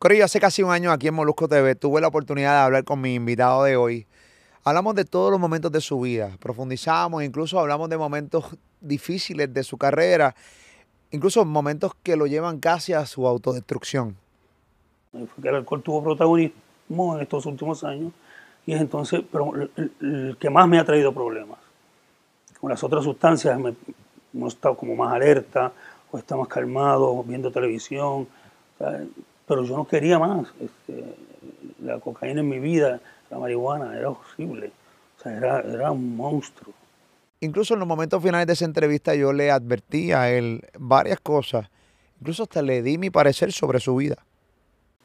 Corillo, hace casi un año aquí en Molusco TV tuve la oportunidad de hablar con mi invitado de hoy. Hablamos de todos los momentos de su vida, profundizamos, incluso hablamos de momentos difíciles de su carrera, incluso momentos que lo llevan casi a su autodestrucción. El alcohol tuvo protagonismo en estos últimos años y es entonces pero el, el que más me ha traído problemas. Con las otras sustancias me, uno está como más alerta o está más calmado viendo televisión. Pero yo no quería más. Este, la cocaína en mi vida, la marihuana, era horrible. O sea, era, era un monstruo. Incluso en los momentos finales de esa entrevista yo le advertí a él varias cosas. Incluso hasta le di mi parecer sobre su vida.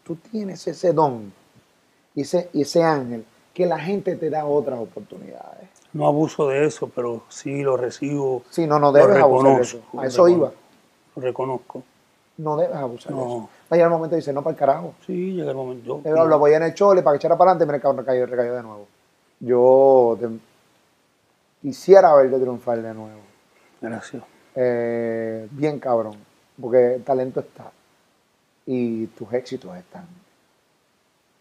Tú tienes ese don y ese, y ese ángel que la gente te da otras oportunidades. No abuso de eso, pero sí lo recibo. Sí, no, no debes abusar de eso. A eso iba. Lo reconozco. No debes abusar de eso. Va a llegar el momento y dice, no, para el carajo. Sí, llega el momento. Yo, Yo lo voy en el chole para que echara para adelante y me recayó, recayó, recayó de nuevo. Yo te- quisiera verte triunfar de nuevo. Gracias. Eh, bien cabrón, porque el talento está y tus éxitos están.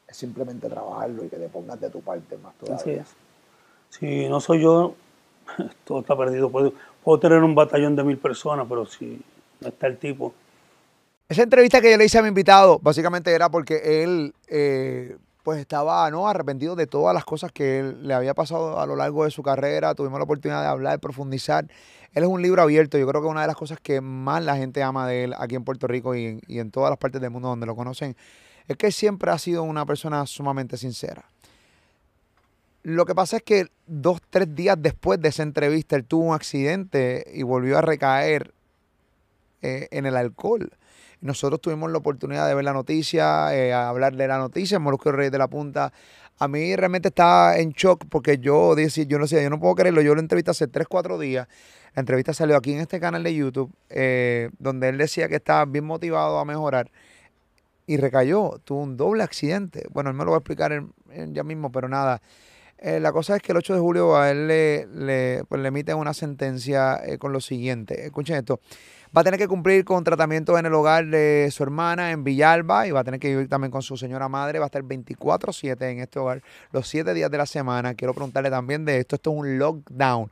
Es simplemente trabajarlo y que te pongas de tu parte más Así todavía. es. Si no soy yo, todo está perdido. Puedo, puedo tener un batallón de mil personas, pero si no está el tipo, Esa entrevista que yo le hice a mi invitado, básicamente era porque él eh, pues estaba ¿no? arrepentido de todas las cosas que él- le había pasado a lo largo de su carrera. Tuvimos la oportunidad de hablar, de profundizar. Él es un libro abierto. Yo creo que una de las cosas que más la gente ama de él aquí en Puerto Rico y en, todas las partes del mundo donde lo conocen es que siempre ha sido una persona sumamente sincera. Lo que pasa es que dos, tres días después de esa entrevista, él tuvo un accidente y volvió a recaer eh, en el alcohol. Nosotros tuvimos la oportunidad de ver la noticia, eh, hablar de la noticia Molusco Reyes de la Punta. A mí realmente estaba en shock porque yo decía, yo no sé, yo no puedo creerlo. Yo lo entrevisté hace 3, 4 días. La entrevista salió aquí en este canal de YouTube, eh, donde él decía que estaba bien motivado a mejorar y recayó. Tuvo un doble accidente. Bueno, él me lo va a explicar ya mismo, pero nada. Eh, la cosa es que el 8 de julio a él le, le, pues, le emiten una sentencia eh, con lo siguiente. Escuchen esto. Va a tener que cumplir con tratamiento en el hogar de su hermana en Villalba y va a tener que vivir también con su señora madre. Va a estar 24-7 en este hogar los 7 días de la semana. Quiero preguntarle también de esto. Esto es un lockdown.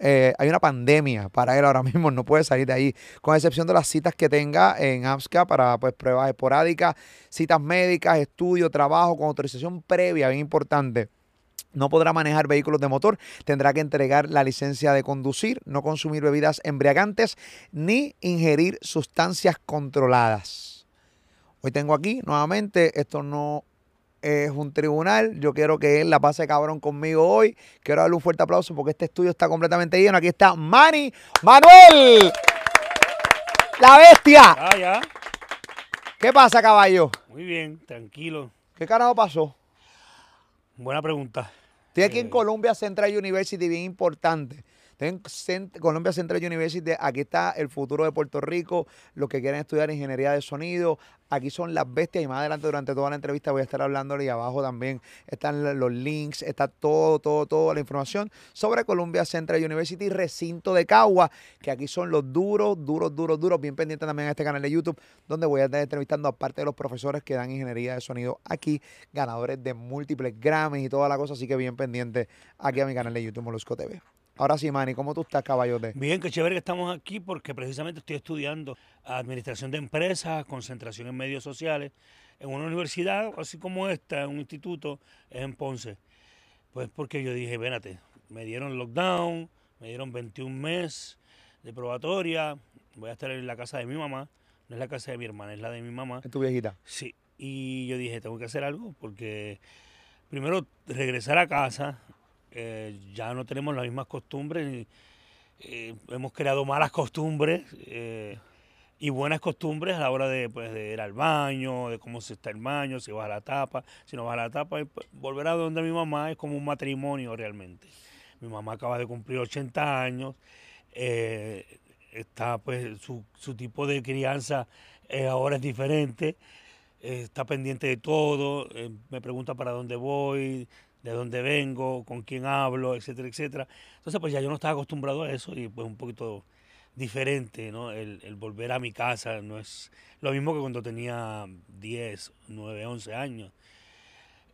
Eh, hay una pandemia para él ahora mismo. No puede salir de ahí. Con excepción de las citas que tenga en APSCA para pues, pruebas esporádicas, citas médicas, estudio, trabajo, con autorización previa, bien importante. No podrá manejar vehículos de motor, tendrá que entregar la licencia de conducir, no consumir bebidas embriagantes ni ingerir sustancias controladas. Hoy tengo aquí nuevamente, esto no es un tribunal, yo quiero que él la pase cabrón conmigo hoy, quiero darle un fuerte aplauso porque este estudio está completamente lleno. Aquí está Manny Manuel, la bestia. Ah, ya. ¿Qué pasa, caballo? Muy bien, tranquilo. ¿Qué carajo pasó? Buena pregunta. Estoy aquí en Eh, Columbia Central University, bien importante. Estoy en Cent- Columbia Central University, aquí está el futuro de Puerto Rico, los que quieren estudiar ingeniería de sonido. Aquí son las bestias y más adelante durante toda la entrevista voy a estar hablándole y abajo también están los links, está todo, todo, toda la información sobre Columbia Central University, recinto de Cagua, que aquí son los duros, duros, duros, duros. Bien pendiente también a este canal de YouTube, donde voy a estar entrevistando aparte de los profesores que dan ingeniería de sonido aquí, ganadores de múltiples Grammys y toda la cosa, así que bien pendiente aquí a mi canal de YouTube Molusco TV. Ahora sí, Manny, ¿cómo tú estás, caballote? Bien, qué chévere que estamos aquí porque precisamente estoy estudiando administración de empresas, concentración en medios sociales, en una universidad así como esta, un instituto en Ponce. Pues porque yo dije, vénate, me dieron lockdown, me dieron 21 meses de probatoria, voy a estar en la casa de mi mamá, no es la casa de mi hermana, es la de mi mamá. Es tu viejita. Sí, y yo dije, tengo que hacer algo porque primero regresar a casa, eh, ya no tenemos las mismas costumbres, eh, hemos creado malas costumbres eh, y buenas costumbres a la hora de, pues, de ir al baño, de cómo se está el baño, si vas a la tapa, si no vas a la tapa, pues, volver a donde mi mamá es como un matrimonio realmente. Mi mamá acaba de cumplir 80 años, está pues su, tipo de crianza ahora es diferente, está pendiente de todo, me pregunta para dónde voy, de dónde vengo, con quién hablo, etcétera, etcétera. Entonces pues ya yo no estaba acostumbrado a eso y pues un poquito diferente, ¿no? El, volver a mi casa no es lo mismo que cuando tenía 10, 9, 11 años.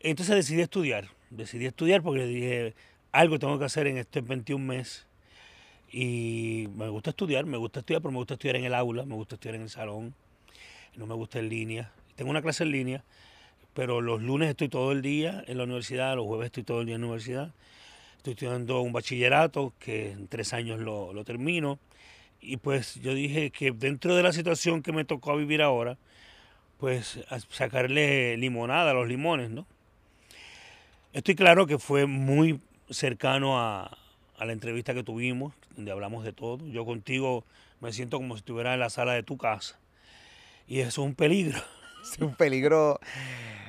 Entonces decidí estudiar, decidí estudiar porque dije, algo tengo que hacer en este 21 mes y me gusta estudiar, me gusta estudiar, pero me gusta estudiar en el aula, me gusta estudiar en el salón, no me gusta en línea. Tengo una clase en línea, pero los lunes estoy todo el día en la universidad, los jueves estoy todo el día en la universidad. Estoy estudiando un bachillerato que en tres años lo, lo termino y pues yo dije que dentro de la situación que me tocó vivir ahora, pues sacarle limonada a los limones, ¿no? Estoy claro que fue muy cercano a, a, la entrevista que tuvimos, donde hablamos de todo. Yo contigo me siento como si estuviera en la sala de tu casa. Y eso es un peligro. Es un peligro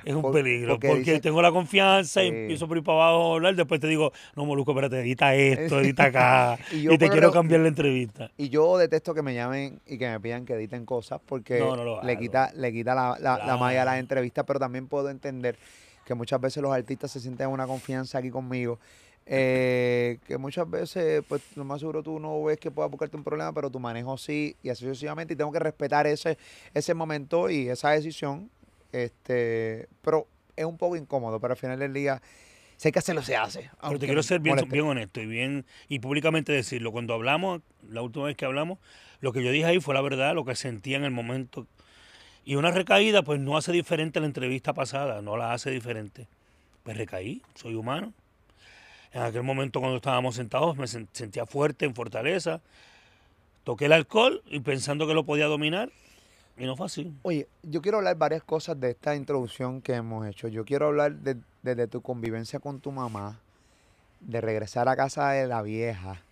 es un peligro, porque, tengo la confianza y empiezo por ir para abajo a hablar, después te digo, no, Molusco, espérate, edita esto, edita acá, y, te quiero cambiar la entrevista. Y yo detesto que me llamen y que me pidan que editen cosas, porque le, quita, le quita la, la, malla a las entrevistas, pero también puedo entender que muchas veces los artistas se sienten en una confianza aquí conmigo. Eh, que muchas veces, pues lo más seguro tú no ves que pueda buscarte un problema, pero tu manejo sí, y así sucesivamente, y tengo que respetar ese, ese momento y esa decisión este, pero es un poco incómodo, pero al final del día, hay que hacerlo, se hace. Pero te quiero ser bien, bien honesto y bien y públicamente decirlo. Cuando hablamos, la última vez que hablamos, lo que yo dije ahí fue la verdad, lo que sentía en el momento. Y una recaída, pues no hace diferente a la entrevista pasada, no la hace diferente. Pues recaí, soy humano. En aquel momento cuando estábamos sentados me sentía fuerte, en fortaleza. Toqué el alcohol y pensando que lo podía dominar, y no fue así. Oye, yo quiero hablar varias cosas de esta introducción que hemos hecho. Yo quiero hablar de, tu convivencia con tu mamá, de regresar a casa de la vieja.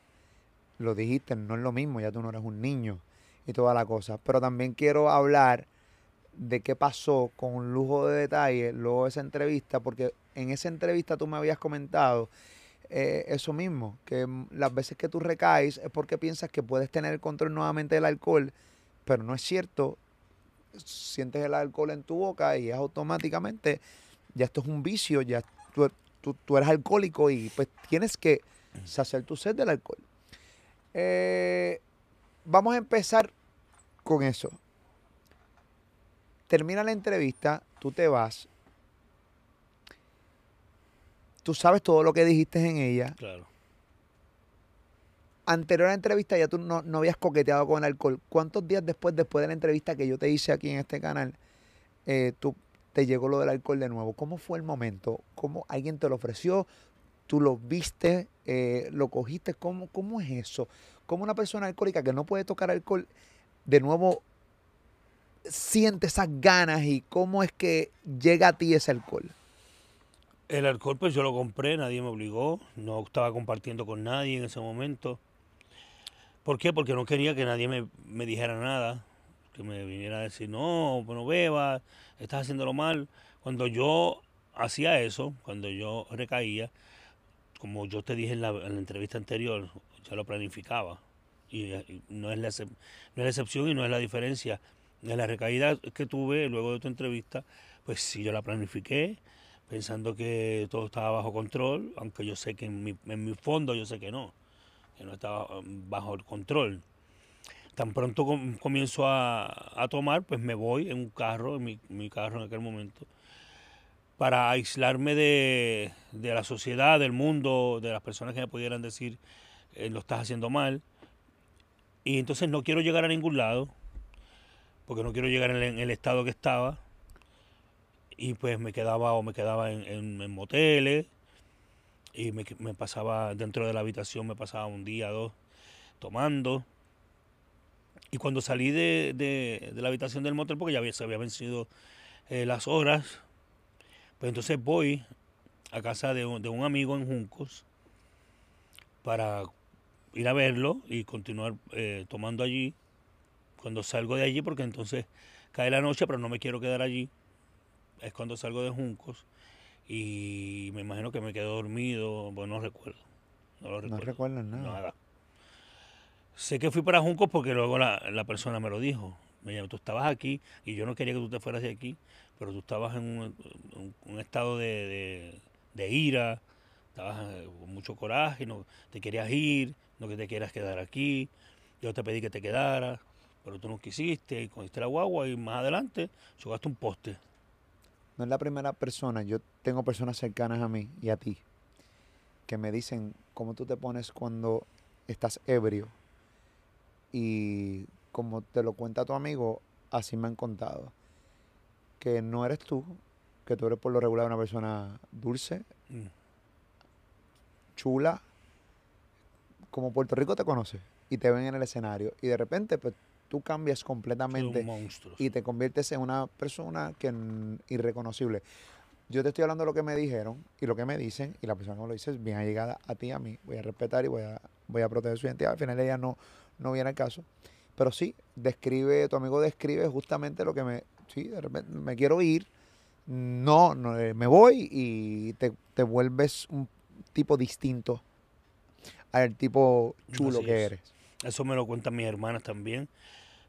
Lo dijiste, no es lo mismo, ya tú no eres un niño y toda la cosa. Pero también quiero hablar de qué pasó con un lujo de detalle luego de esa entrevista, porque en esa entrevista tú me habías comentado eh, eso mismo, que las veces que tú recaes es porque piensas que puedes tener el control nuevamente del alcohol, pero no es cierto sientes el alcohol en tu boca y es automáticamente, ya esto es un vicio, ya tú, eres alcohólico y pues tienes que saciar tu sed del alcohol. Eh, vamos a empezar con eso. Termina la entrevista, tú te vas. Tú sabes todo lo que dijiste en ella. Claro anterior a la entrevista ya tú no, habías coqueteado con el alcohol. ¿Cuántos días después, después de la entrevista que yo te hice aquí en este canal, eh, tú te llegó lo del alcohol de nuevo? ¿Cómo fue el momento? ¿Cómo alguien te lo ofreció? ¿Tú lo viste? Eh, ¿Lo cogiste? ¿Cómo, ¿Cómo es eso? ¿Cómo una persona alcohólica que no puede tocar alcohol de nuevo siente esas ganas y cómo es que llega a ti ese alcohol? El alcohol pues yo lo compré, nadie me obligó, no estaba compartiendo con nadie en ese momento. ¿Por qué? Porque no quería que nadie me, dijera nada, que me viniera a decir, no, no bebas, estás haciéndolo mal. Cuando yo hacía eso, cuando yo recaía, como yo te dije en la, entrevista anterior, ya lo planificaba. Y, no, es la, no es la excepción y no es la diferencia. En la recaída que tuve luego de tu entrevista, pues sí, yo la planifiqué, pensando que todo estaba bajo control, aunque yo sé que en mi, en fondo yo sé que no que no estaba um, bajo el control. Tan pronto comienzo a, tomar, pues me voy en un carro, en mi, carro en aquel momento, para aislarme de, la sociedad, del mundo, de las personas que me pudieran decir, eh, lo estás haciendo mal. Y entonces no quiero llegar a ningún lado, porque no quiero llegar en el, estado que estaba. Y pues me quedaba o me quedaba en, moteles, y me, pasaba dentro de la habitación, me pasaba un día, dos, tomando. Y cuando salí de, la habitación del motel, porque ya se había vencido eh, las horas, pues entonces voy a casa de un, amigo en Juncos para ir a verlo y continuar eh, tomando allí. Cuando salgo de allí, porque entonces cae la noche, pero no me quiero quedar allí, es cuando salgo de Juncos y me imagino que me quedé dormido, bueno, no recuerdo. No lo recuerdo. No nada. Sé que fui para Juncos porque luego la, persona me lo dijo. Me dijo, tú estabas aquí y yo no quería que tú te fueras de aquí, pero tú estabas en un, estado de, ira, estabas eh, con mucho coraje, no te querías ir, no que te quieras quedar aquí. Yo te pedí que te quedaras, pero tú no quisiste, y cogiste la guagua y más adelante chocaste un poste. No es la primera persona, yo tengo personas cercanas a mí y a ti que me dicen cómo tú te pones cuando estás ebrio. Y como te lo cuenta tu amigo, así me han contado. Que no eres tú, que tú eres por lo regular una persona dulce, Mm. chula, como Puerto Rico te conoce y te ven en el escenario. Y de repente, pues tú cambias completamente un y te conviertes en una persona que irreconocible. Yo te estoy hablando de lo que me dijeron y lo que me dicen, y la persona que me lo dice es bien allegada a ti y a mí. Voy a respetar y voy a, voy a proteger su identidad. Al final ella no, no viene al caso. Pero sí, describe, tu amigo describe justamente lo que me. Sí, de repente me quiero ir. No, no eh, me voy y te, te vuelves un tipo distinto al tipo chulo Así que es. eres. Eso me lo cuentan mis hermanas también,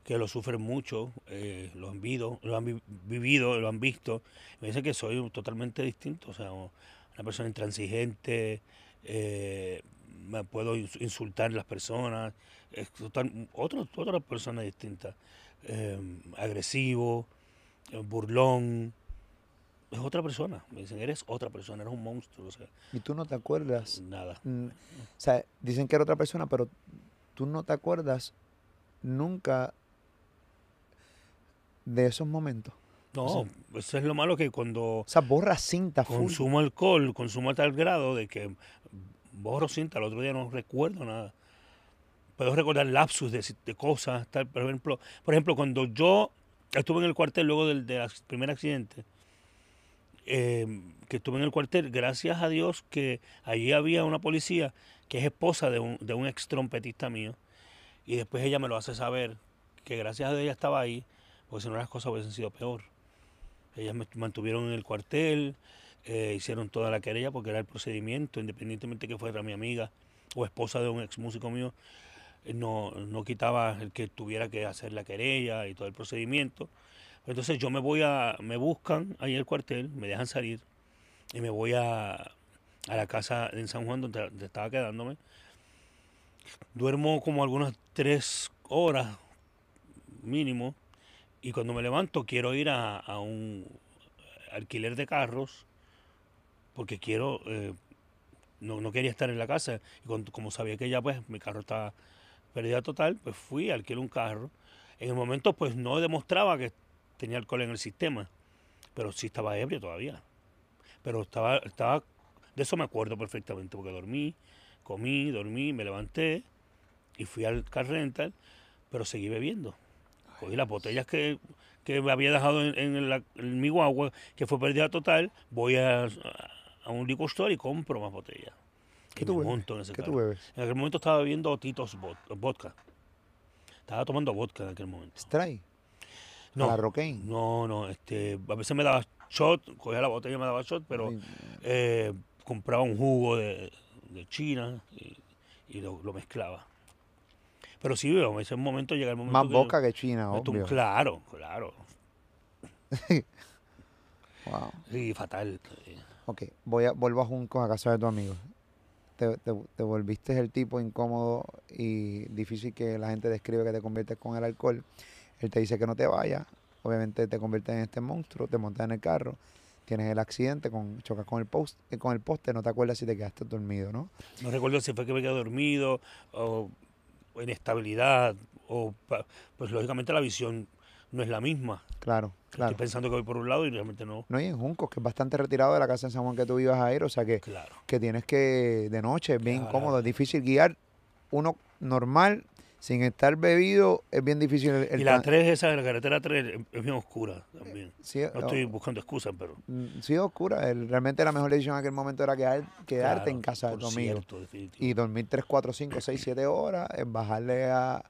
que lo sufren mucho, eh, lo han vivido, lo han vi- vivido, lo han visto. Me dicen que soy totalmente distinto, o sea, una persona intransigente, eh, me puedo ins- insultar a las personas, es total- otro- otra persona distinta, eh, agresivo, burlón. Es otra persona, me dicen, eres otra persona, eres un monstruo, o sea, Y tú no te acuerdas nada. Mm, o sea, dicen que era otra persona, pero tú no te acuerdas nunca de esos momentos. No, O eso es lo malo que cuando O sea, borra cinta full. consumo alcohol, consumo a tal grado de que borro cinta, el otro día no recuerdo nada. Puedo recordar lapsus de, si- de cosas, tal, por ejemplo, por ejemplo, cuando yo estuve en el cuartel luego del, primer accidente, eh, que estuve en el cuartel, gracias a Dios que allí había una policía que es esposa de un, de un ex trompetista mío, y después ella me lo hace saber que gracias a ella estaba ahí, porque si no las cosas hubiesen sido peor. Ellas me mantuvieron en el cuartel, eh, hicieron toda la querella porque era el procedimiento, independientemente que fuera mi amiga o esposa de un ex músico mío, eh, no, no quitaba el que tuviera que hacer la querella y todo el procedimiento. Entonces yo me voy a, me buscan ahí el cuartel, me dejan salir y me voy a, a la casa en San Juan donde, donde estaba quedándome. Duermo como algunas tres horas mínimo y cuando me levanto quiero ir a, a un alquiler de carros porque quiero eh, no, no quería estar en la casa. Y como sabía que ya pues mi carro estaba pérdida total pues fui alquilé un carro. En el momento pues no demostraba que tenía alcohol en el sistema pero sí estaba ebrio todavía. Pero estaba estaba de eso me acuerdo perfectamente porque dormí comí dormí me levanté y fui al car rental pero seguí bebiendo cogí las botellas que, que me había dejado en, en la- en mi guagua, que fue pérdida total, voy a, a un liquor store y compro más botellas. ¿Qué tú bebes? en ese ¿Qué tú bebes? En aquel momento estaba bebiendo Titos vod- vodka. Estaba tomando vodka en aquel momento. Stray. No, la Rocaine. no, no, este, a veces me daba shot, cogía la botella y me daba shot, pero eh, compraba un jugo de, de China y, y lo, lo mezclaba. Pero sí, en ese momento llega el momento Más que boca que China, obvio. Claro, claro. Wow. Sí, fatal. Ok, voy a, vuelvo a Juncos a casa de tu amigo. Te, te, te volviste el tipo incómodo y difícil que la gente describe que te conviertes con el alcohol. Él te dice que no te vayas. Obviamente te conviertes en este monstruo, te montas en el carro, tienes el accidente, con, chocas con el, post, eh, con el poste, no te acuerdas si te quedaste dormido, ¿no? No recuerdo si fue que me quedé dormido o o inestabilidad o pues lógicamente la visión no es la misma. Claro, claro. Estoy pensando que voy por un lado y realmente no. No, y en Juncos, que es bastante retirado de la casa en San Juan que tú ibas a ir, o sea que, Claro. que tienes que, de noche, es bien Claro. incómodo, es difícil guiar uno normal, sin estar bebido, es bien difícil el, el y la tran- 3, esa, la carretera 3 es bien oscura también. Sí, No estoy buscando excusas, pero... Mm, Sí, oscura. El- realmente la mejor decisión en aquel momento era quedar, quedarte claro, en casa de tu amigo. Y dormir 3, 4, 5, 6, 7 horas, eh, bajarle a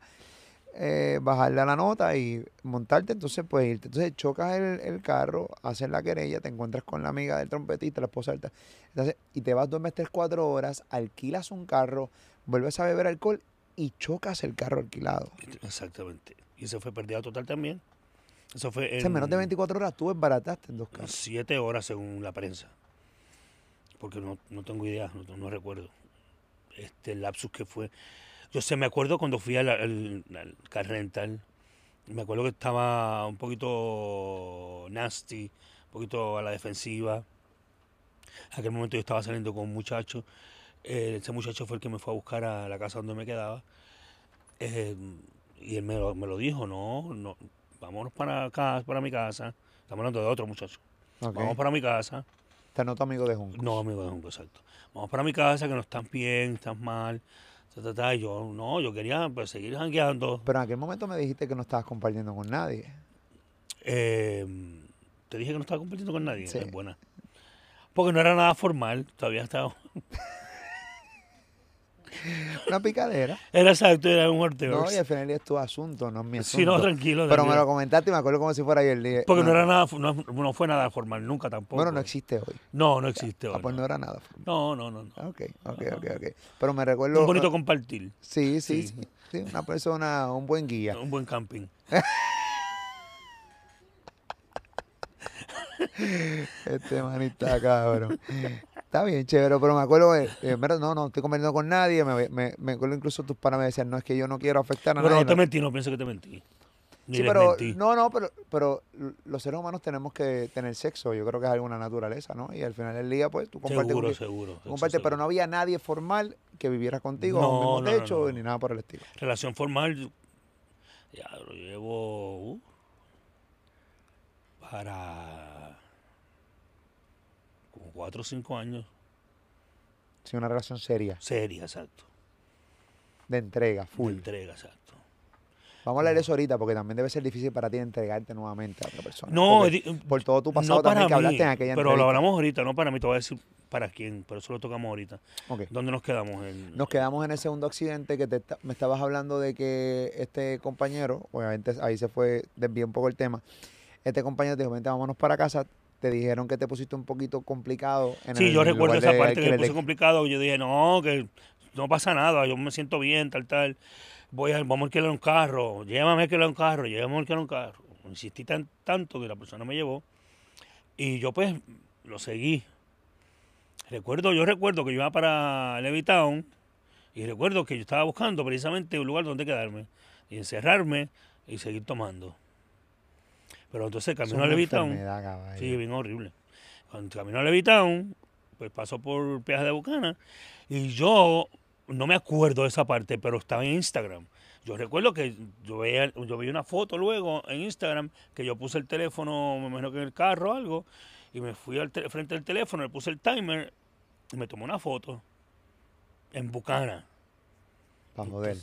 eh, bajarle a la nota y montarte, entonces pues irte. Entonces chocas el, el carro, haces la querella, te encuentras con la amiga del trompetista, la esposa del ta- entonces, y te vas, duermes 3, 4 horas, alquilas un carro, vuelves a beber alcohol y chocas el carro alquilado. Exactamente. Y eso fue pérdida total también. Eso fue O sea, en menos de en 24 horas tú desbarataste en dos carros. siete horas según la prensa. Porque no, no tengo idea, no, no recuerdo. Este el lapsus que fue. Yo sé, me acuerdo cuando fui al, al, al car rental, me acuerdo que estaba un poquito nasty, un poquito a la defensiva. En aquel momento yo estaba saliendo con un muchacho. Eh, ese muchacho fue el que me fue a buscar a la casa donde me quedaba. eh, y él me lo, me lo dijo, no, no, vámonos para acá, para mi casa. Estamos hablando de otro muchacho. Vamos para mi casa. Te noto amigo de Junco. No, amigo de Junco, exacto. Vamos para mi casa, que no están bien, están mal. ta, ta, ta. Y yo, no, yo quería pues, seguir jangueando. Pero en aquel momento me dijiste que no estabas compartiendo con nadie. Eh, te dije que no estaba compartiendo con nadie. Sí. Es buena. Porque no era nada formal, todavía estaba. Una picadera. Era exacto, era un horteo. No, y al final es tu asunto, no es mi asunto. Sí, no, tranquilo. Pero me lo comentaste y me acuerdo como si fuera ayer. dije, Porque no era nada, no, no fue nada formal, nunca tampoco. Bueno, no existe hoy. No, no existe Ah, hoy, pues no. no era nada formal. No, no, no. no. Ah, Ok, ok, ok, ok. Pero me recuerdo. Un bonito compartir, Sí, sí, Sí. sí. sí, una persona, un buen guía. un buen camping. Este manita cabrón. Está bien, chévere, pero me acuerdo, eh, no, no estoy conversando con nadie. Me, me, me acuerdo incluso tus panas me decían, no es que yo no quiero afectar a Pero nadie. no te no". mentí, no pienso que te mentí. Ni Sí, les pero mentí. no, no, pero, pero los seres humanos tenemos que tener sexo. Yo creo que es alguna naturaleza, ¿no? Y al final del día, pues, tú compartes seguro, con- seguro. tú pero no había nadie formal que viviera contigo No, a un mismo no, no, techo no. ni nada por el estilo. Relación formal, ya lo llevo uh, para como cuatro o cinco años. Sí, una relación seria, Seria, exacto. de entrega, De full. entrega, exacto. Vamos a hablar de eso ahorita porque también debe ser difícil para ti entregarte nuevamente a otra persona. No, por todo tu pasado no también que hablaste mí, en aquella pero lo hablamos ahorita, no para mí, te voy a decir para quién, pero eso lo tocamos ahorita. Ok. ¿Dónde nos quedamos? En- Nos quedamos en el segundo accidente que te me estabas hablando de que este compañero, obviamente ahí se fue, desvió un poco el tema. Este compañero te dijo, vente, vámonos para casa. Te dijeron que te pusiste un poquito complicado en Sí, el yo recuerdo esa de parte que me puse complicado. Yo dije, no, que no pasa nada, yo me siento bien, tal, tal. Voy a, vamos a alquilar un carro, llévame a alquilar un carro, llévame a alquilar un carro. Insistí tan, tanto que la persona me llevó y yo pues lo seguí. Recuerdo, yo recuerdo que yo iba para Levitown y recuerdo que yo estaba buscando precisamente un lugar donde quedarme y encerrarme y seguir tomando. Pero entonces camino a Levitown. Sí, bien horrible. Cuando camino a Levitown, pues paso por Peaje de Bucana y yo no me acuerdo de esa parte, pero estaba en Instagram. Yo recuerdo que yo veía, yo vi una foto luego en Instagram que yo puse el teléfono, me imagino que en el carro o algo, y me fui al te- frente al teléfono, le puse el timer y me tomé una foto en Bucana. Para joder.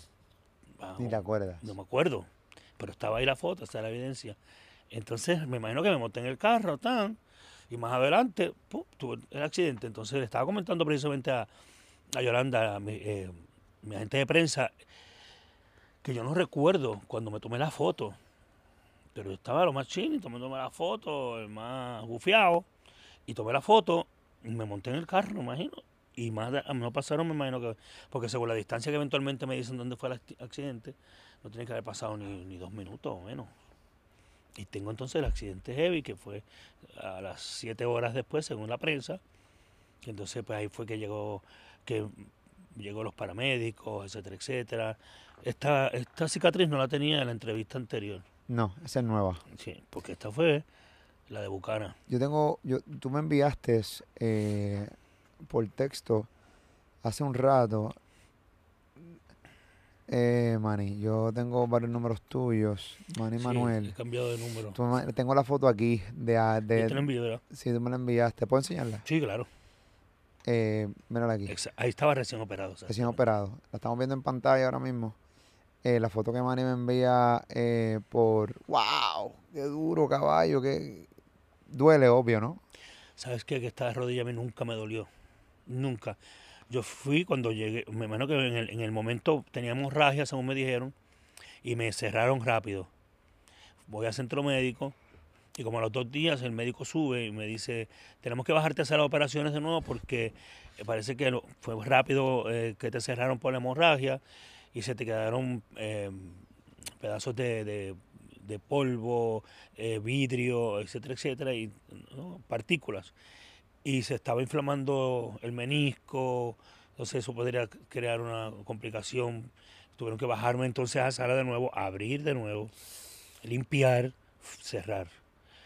Bajo- Ni te acuerdas. no me acuerdo, pero estaba ahí la foto, está la evidencia. Entonces, me imagino que me monté en el carro, tan, y más adelante, ¡pum! tuve el accidente. Entonces, le estaba comentando precisamente a, a Yolanda, a mi, eh, mi agente de prensa, que yo no recuerdo cuando me tomé la foto, pero yo estaba lo más chini, tomándome la foto, el más bufiado, y tomé la foto, y me monté en el carro, me imagino, y más no pasaron, me imagino que, porque según la distancia que eventualmente me dicen dónde fue el accidente, no tiene que haber pasado ni dos minutos o menos. Y tengo entonces el accidente heavy, que fue a las siete horas después, según la prensa. entonces, pues ahí fue que llegó, que llegó los paramédicos, etcétera, etcétera. Esta, esta cicatriz no la tenía en la entrevista anterior. No, esa es nueva. Sí, porque esta fue la de Bucana. Yo tengo, yo, tú me enviaste eh, por texto hace un rato. Eh, Manny, yo tengo varios números tuyos. Manny Sí, Manuel. he cambiado de número. Tú tengo la foto aquí de, Yo te la de envío, ¿verdad? si tú me la enviaste. ¿Puedo enseñarla? Sí, claro. Eh, mírala aquí. Exa- Ahí estaba recién operado. Recién operado. La estamos viendo en pantalla ahora mismo. Eh, la foto que Manny me envía eh, por... ¡Wow! ¡Qué duro, caballo! que Duele, obvio, ¿no? ¿Sabes qué? Que esta rodilla a mí nunca me dolió. Nunca. Yo fui cuando llegué, me imagino que en el, en el momento teníamos hemorragia, según me dijeron, y me cerraron rápido. Voy al centro médico y como a los dos días el médico sube y me dice, tenemos que bajarte a hacer las operaciones de nuevo porque eh, parece que fue rápido eh, que te cerraron por la hemorragia y se te quedaron eh, pedazos de, de- polvo, vidrio, etcétera, etcétera, y partículas. Y se estaba inflamando el menisco, entonces eso podría crear una complicación Tuvieron que bajarme entonces a la sala de nuevo, abrir de nuevo, limpiar, cerrar.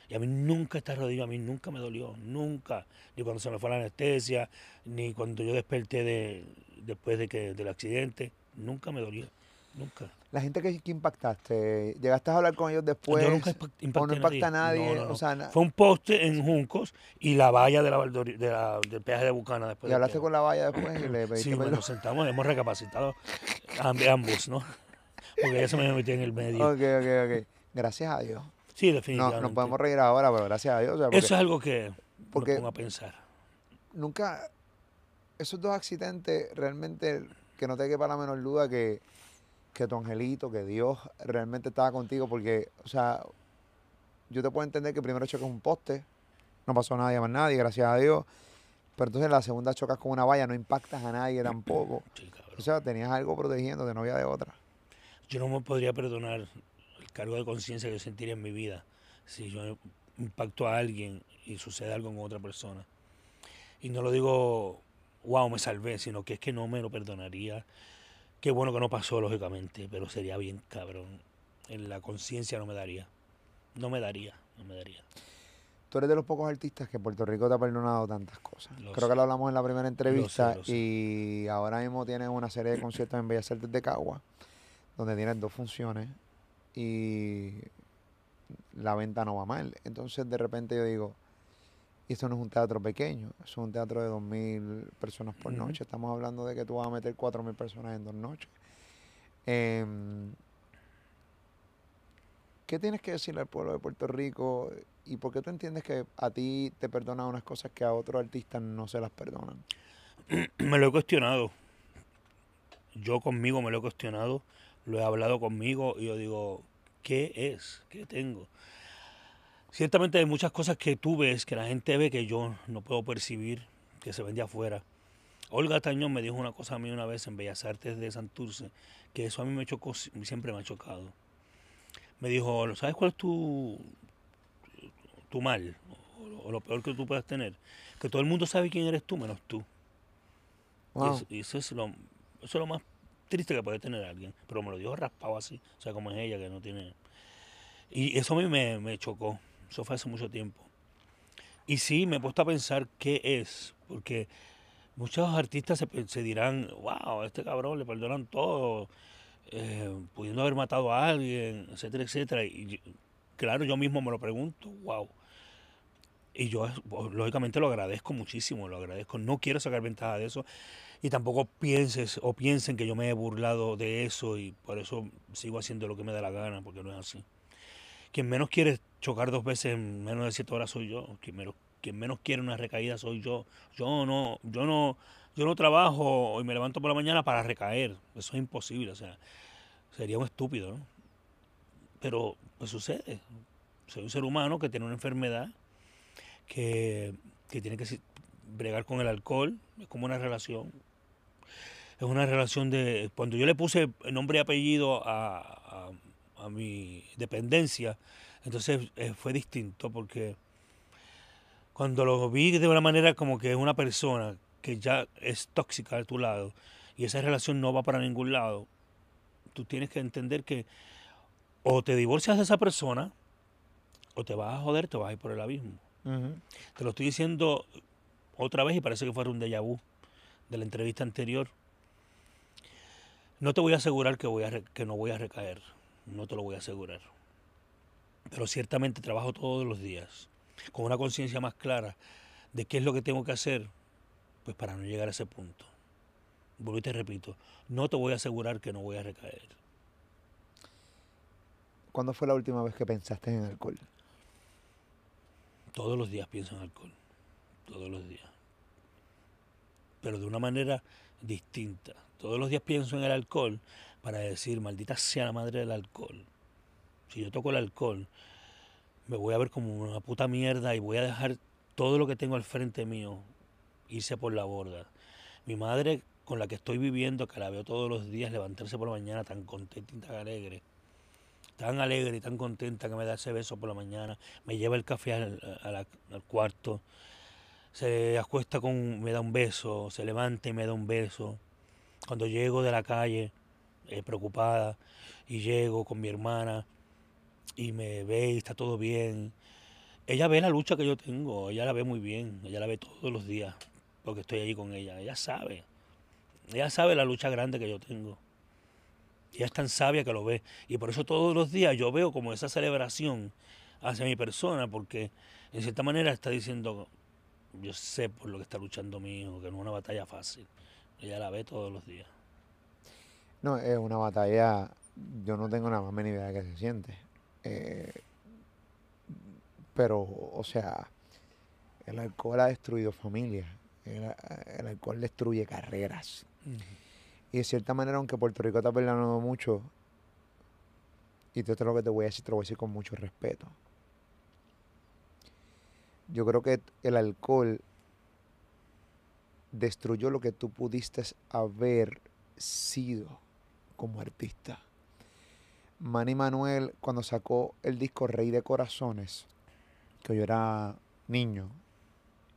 Y a mí nunca esta rodilla, a mí nunca me dolió, nunca. Ni cuando se me fue la anestesia, ni cuando yo desperté de, después de que, del accidente, nunca me dolió, nunca. La gente que, que impactaste, ¿llegaste a hablar con ellos después? yo nunca impa- ¿O impacté no impacta a nadie? No, no, no. O sea, na- Fue un poste en Juncos y la valla de la, de la- del peaje de Bucana después. y hablaste con la valla después y le pediste Sí, bueno, nos sentamos, hemos recapacitado amb- ambos, ¿no? Porque ella se me metió en el medio. Ok, ok, ok. Gracias a Dios. Sí, No, definitivamente. nos podemos reír ahora, pero gracias a Dios. o sea, porque Eso es algo que porque- me pongo a pensar. nunca, esos dos accidentes realmente, que no te quepa la menor duda que, que tu angelito, que Dios realmente estaba contigo, porque, o sea, yo te puedo entender que primero chocas un poste, no pasó nada más nadie, gracias a Dios, pero entonces la segunda chocas con una valla, no impactas a nadie tampoco. Sí. O sea, tenías algo protegiéndote, no había de otra. Yo no me podría perdonar el cargo de conciencia que yo sentiría en mi vida si yo impacto a alguien y sucede algo con otra persona. Y no lo digo, wow, me salvé, sino que es que no me lo perdonaría. Qué bueno que no pasó, lógicamente, pero sería bien cabrón. En la conciencia no me daría. No me daría, no me daría. Tú eres de los pocos artistas que Puerto Rico te ha perdonado tantas cosas. Lo Creo sé. que lo hablamos en la primera entrevista lo sé. y ahora mismo tienes una serie de conciertos en Bellas Artes de Cagua, donde tienes dos funciones y la venta no va mal. Entonces de repente yo digo, y esto no es un teatro pequeño, es un teatro de 2.000 personas por noche. Estamos hablando de que tú vas a meter 4.000 personas en dos noches. Em, ¿Qué tienes que decirle al pueblo de Puerto Rico y por qué tú entiendes que a ti te perdonan unas cosas que a otros artistas no se las perdonan? me lo he cuestionado. Yo conmigo me lo he cuestionado, lo he hablado conmigo y yo digo, ¿qué es? ¿Qué tengo? Ciertamente hay muchas cosas que tú ves, que la gente ve que yo no puedo percibir, que se ven de afuera. Olga Tañón me dijo una cosa a mí una vez en Bellas Artes de Santurce, que eso a mí me chocó, siempre me ha chocado. Me dijo, ¿sabes cuál es tu, tu mal? O, lo- o lo peor que tú puedas tener. Que todo el mundo sabe quién eres tú, menos tú. Y Wow. eso, y eso es lo, eso es lo más triste que puede tener alguien. Pero me lo dijo raspado así. O sea, como es ella que no tiene. Y eso a mí me, me chocó. Eso fue hace mucho tiempo. Y sí, me he puesto a pensar qué es. Porque muchos artistas se, dirán, wow, este cabrón le perdonan todo. eh, pudiendo haber matado a alguien, etcétera, etcétera. Y claro, yo mismo me lo pregunto, wow. Y yo, pues, lógicamente, lo agradezco muchísimo, lo agradezco. No quiero sacar ventaja de eso. Y tampoco pienses o piensen que yo me he burlado de eso y por eso sigo haciendo lo que me da la gana, porque no es así. Quien menos quiere chocar dos veces en menos de siete horas soy yo. Quien menos, quiere una recaída soy yo. Yo no, yo no, yo no trabajo y me levanto por la mañana para recaer. Eso es imposible, o sea, sería un estúpido, ¿no? Pero pues sucede. Soy un ser humano que tiene una enfermedad que, que tiene que bregar con el alcohol, es como una relación. Es una relación de... Cuando yo le puse nombre y apellido a- a mi dependencia, entonces eh, fue distinto porque cuando lo vi de una manera como que es una persona que ya es tóxica de tu lado y esa relación no va para ningún lado, tú tienes que entender que o te divorcias de esa persona o te vas a joder, te vas a ir por el abismo. Te lo estoy diciendo otra vez y parece que fuera un déjà vu de la entrevista anterior. No te voy a asegurar que, voy a que no voy a recaer, no te lo voy a asegurar. Pero ciertamente trabajo todos los días con una conciencia más clara de qué es lo que tengo que hacer, pues para no llegar a ese punto. Vuelvo y te repito, no te voy a asegurar que no voy a recaer. ¿Cuándo fue la última vez que pensaste en alcohol? Todos los días pienso en alcohol. Todos los días. Pero de una manera distinta. Todos los días pienso en el alcohol para decir, maldita sea la madre del alcohol. Si yo toco el alcohol, me voy a ver como una puta mierda y voy a dejar todo lo que tengo al frente mío irse por la borda. Mi madre, con la que estoy viviendo, que la veo todos los días levantarse por la mañana tan contenta y tan alegre, tan alegre y tan contenta que me da ese beso por la mañana, me lleva el café al, a la- al cuarto, se acuesta con, me da un beso, se levanta y me da un beso. Cuando llego de la calle, eh, preocupada y llego con mi hermana y me ve y está todo bien. Ella ve la lucha que yo tengo, ella la ve muy bien, ella la ve todos los días, porque estoy allí con ella, ella sabe, ella sabe la lucha grande que yo tengo. Ella es tan sabia que lo ve. Y por eso todos los días yo veo como esa celebración hacia mi persona, porque en cierta manera está diciendo, yo sé por lo que está luchando mi hijo, que no es una batalla fácil. Ella la ve todos los días. No, es una batalla, yo no tengo nada más ni idea de qué se siente. Eh, pero, o sea, el alcohol ha destruido familias, el, el alcohol destruye carreras. Y de cierta manera, aunque Puerto Rico te ha perdonado mucho, y esto es lo que te voy a decir, te lo voy a decir con mucho respeto. Yo creo que el alcohol destruyó lo que tú pudiste haber sido como artista. Manny Manuel, cuando sacó el disco Rey de Corazones, que yo era niño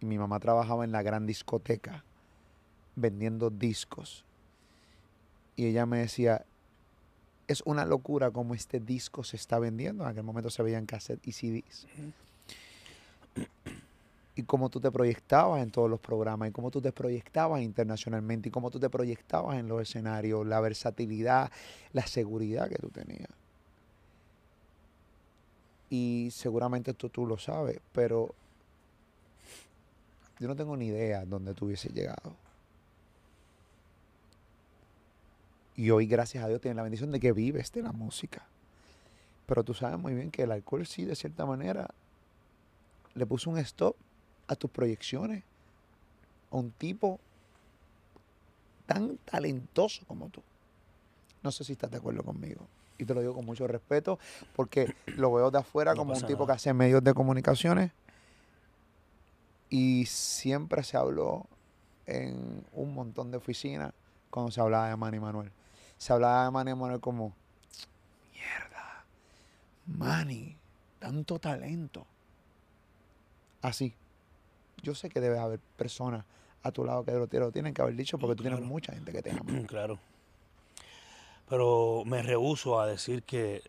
y mi mamá trabajaba en la gran discoteca vendiendo discos. Y ella me decía, es una locura como este disco se está vendiendo. En aquel momento se veían cassette y CDs. Y cómo tú te proyectabas en todos los programas, y cómo tú te proyectabas internacionalmente, y cómo tú te proyectabas en los escenarios, la versatilidad, la seguridad que tú tenías. Y seguramente esto tú lo sabes, pero yo no tengo ni idea dónde tú hubiese llegado. Y hoy, gracias a Dios, tienes la bendición de que vives de la música. Pero tú sabes muy bien que el alcohol sí, de cierta manera, le puso un stop a tus proyecciones. A un tipo tan talentoso como tú. No sé si estás de acuerdo conmigo. Y te lo digo con mucho respeto, porque lo veo de afuera No como un tipo nada. que hace medios de comunicaciones. Y siempre se habló en un montón de oficinas cuando se hablaba de Manny Manuel. Se hablaba de Manny Manuel como, mierda, Manny, tanto talento. Así. Yo sé que debe haber personas a tu lado que lo, te lo tienen que haber dicho porque tú tienes mucha gente que te ama. Claro. Pero me rehuso a decir que,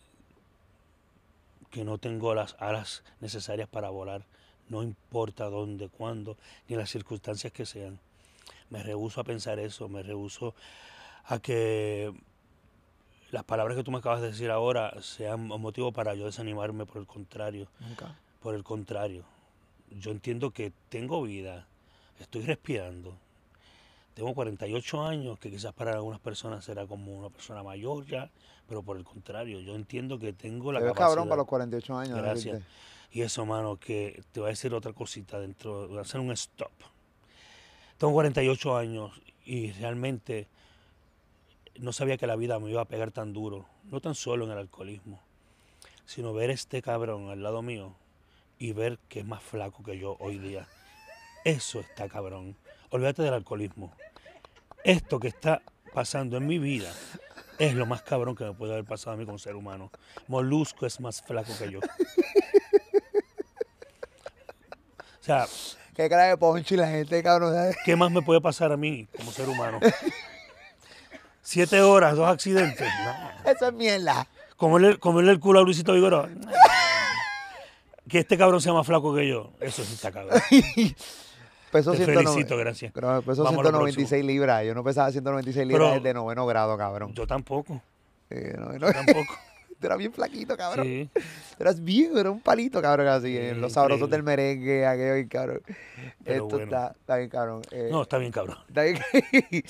que no tengo las alas necesarias para volar. No importa dónde, cuándo, ni las circunstancias que sean. Me rehuso a pensar eso, me rehuso a que las palabras que tú me acabas de decir ahora sean un motivo para yo desanimarme, por el contrario. Nunca. Por el contrario, yo entiendo que tengo vida, estoy respirando. Tengo 48 años, que quizás para algunas personas será como una persona mayor ya, pero por el contrario, yo entiendo que tengo la Te capacidad. cabrón para los 48 años. Gracias. Y eso, mano, que te voy a decir otra cosita dentro, voy a hacer un stop. Tengo 48 años y realmente no sabía que la vida me iba a pegar tan duro, no tan solo en el alcoholismo, sino ver este cabrón al lado mío y ver que es más flaco que yo hoy día. Eso está cabrón. Olvídate del alcoholismo. Esto que está pasando en mi vida es lo más cabrón que me puede haber pasado a mí como ser humano. Molusco es más flaco que yo. O sea, Qué cara de poncho y la gente, cabrón. ¿sabes? ¿qué más me puede pasar a mí como ser humano? Siete horas, dos accidentes. Eso es mierda. Comerle, comerle el culo a Luisito Vigoró. Que este cabrón sea más flaco que yo. Eso sí está cabrón. Peso Te 109 felicito, gracias. Pero peso Vamos a lo 196 libras. Yo no pesaba 196 libras Pero- desde noveno grado, cabrón. Yo tampoco. No, no, Yo tampoco. tú eras bien flaquito, cabrón. Sí. Tú eras bien, era un palito, cabrón, así. Sí, los sabrosos del merengue, aquello, cabrón. Pero Esto bueno. está, está bien, cabrón. Eh, No, está bien, cabrón. está bien.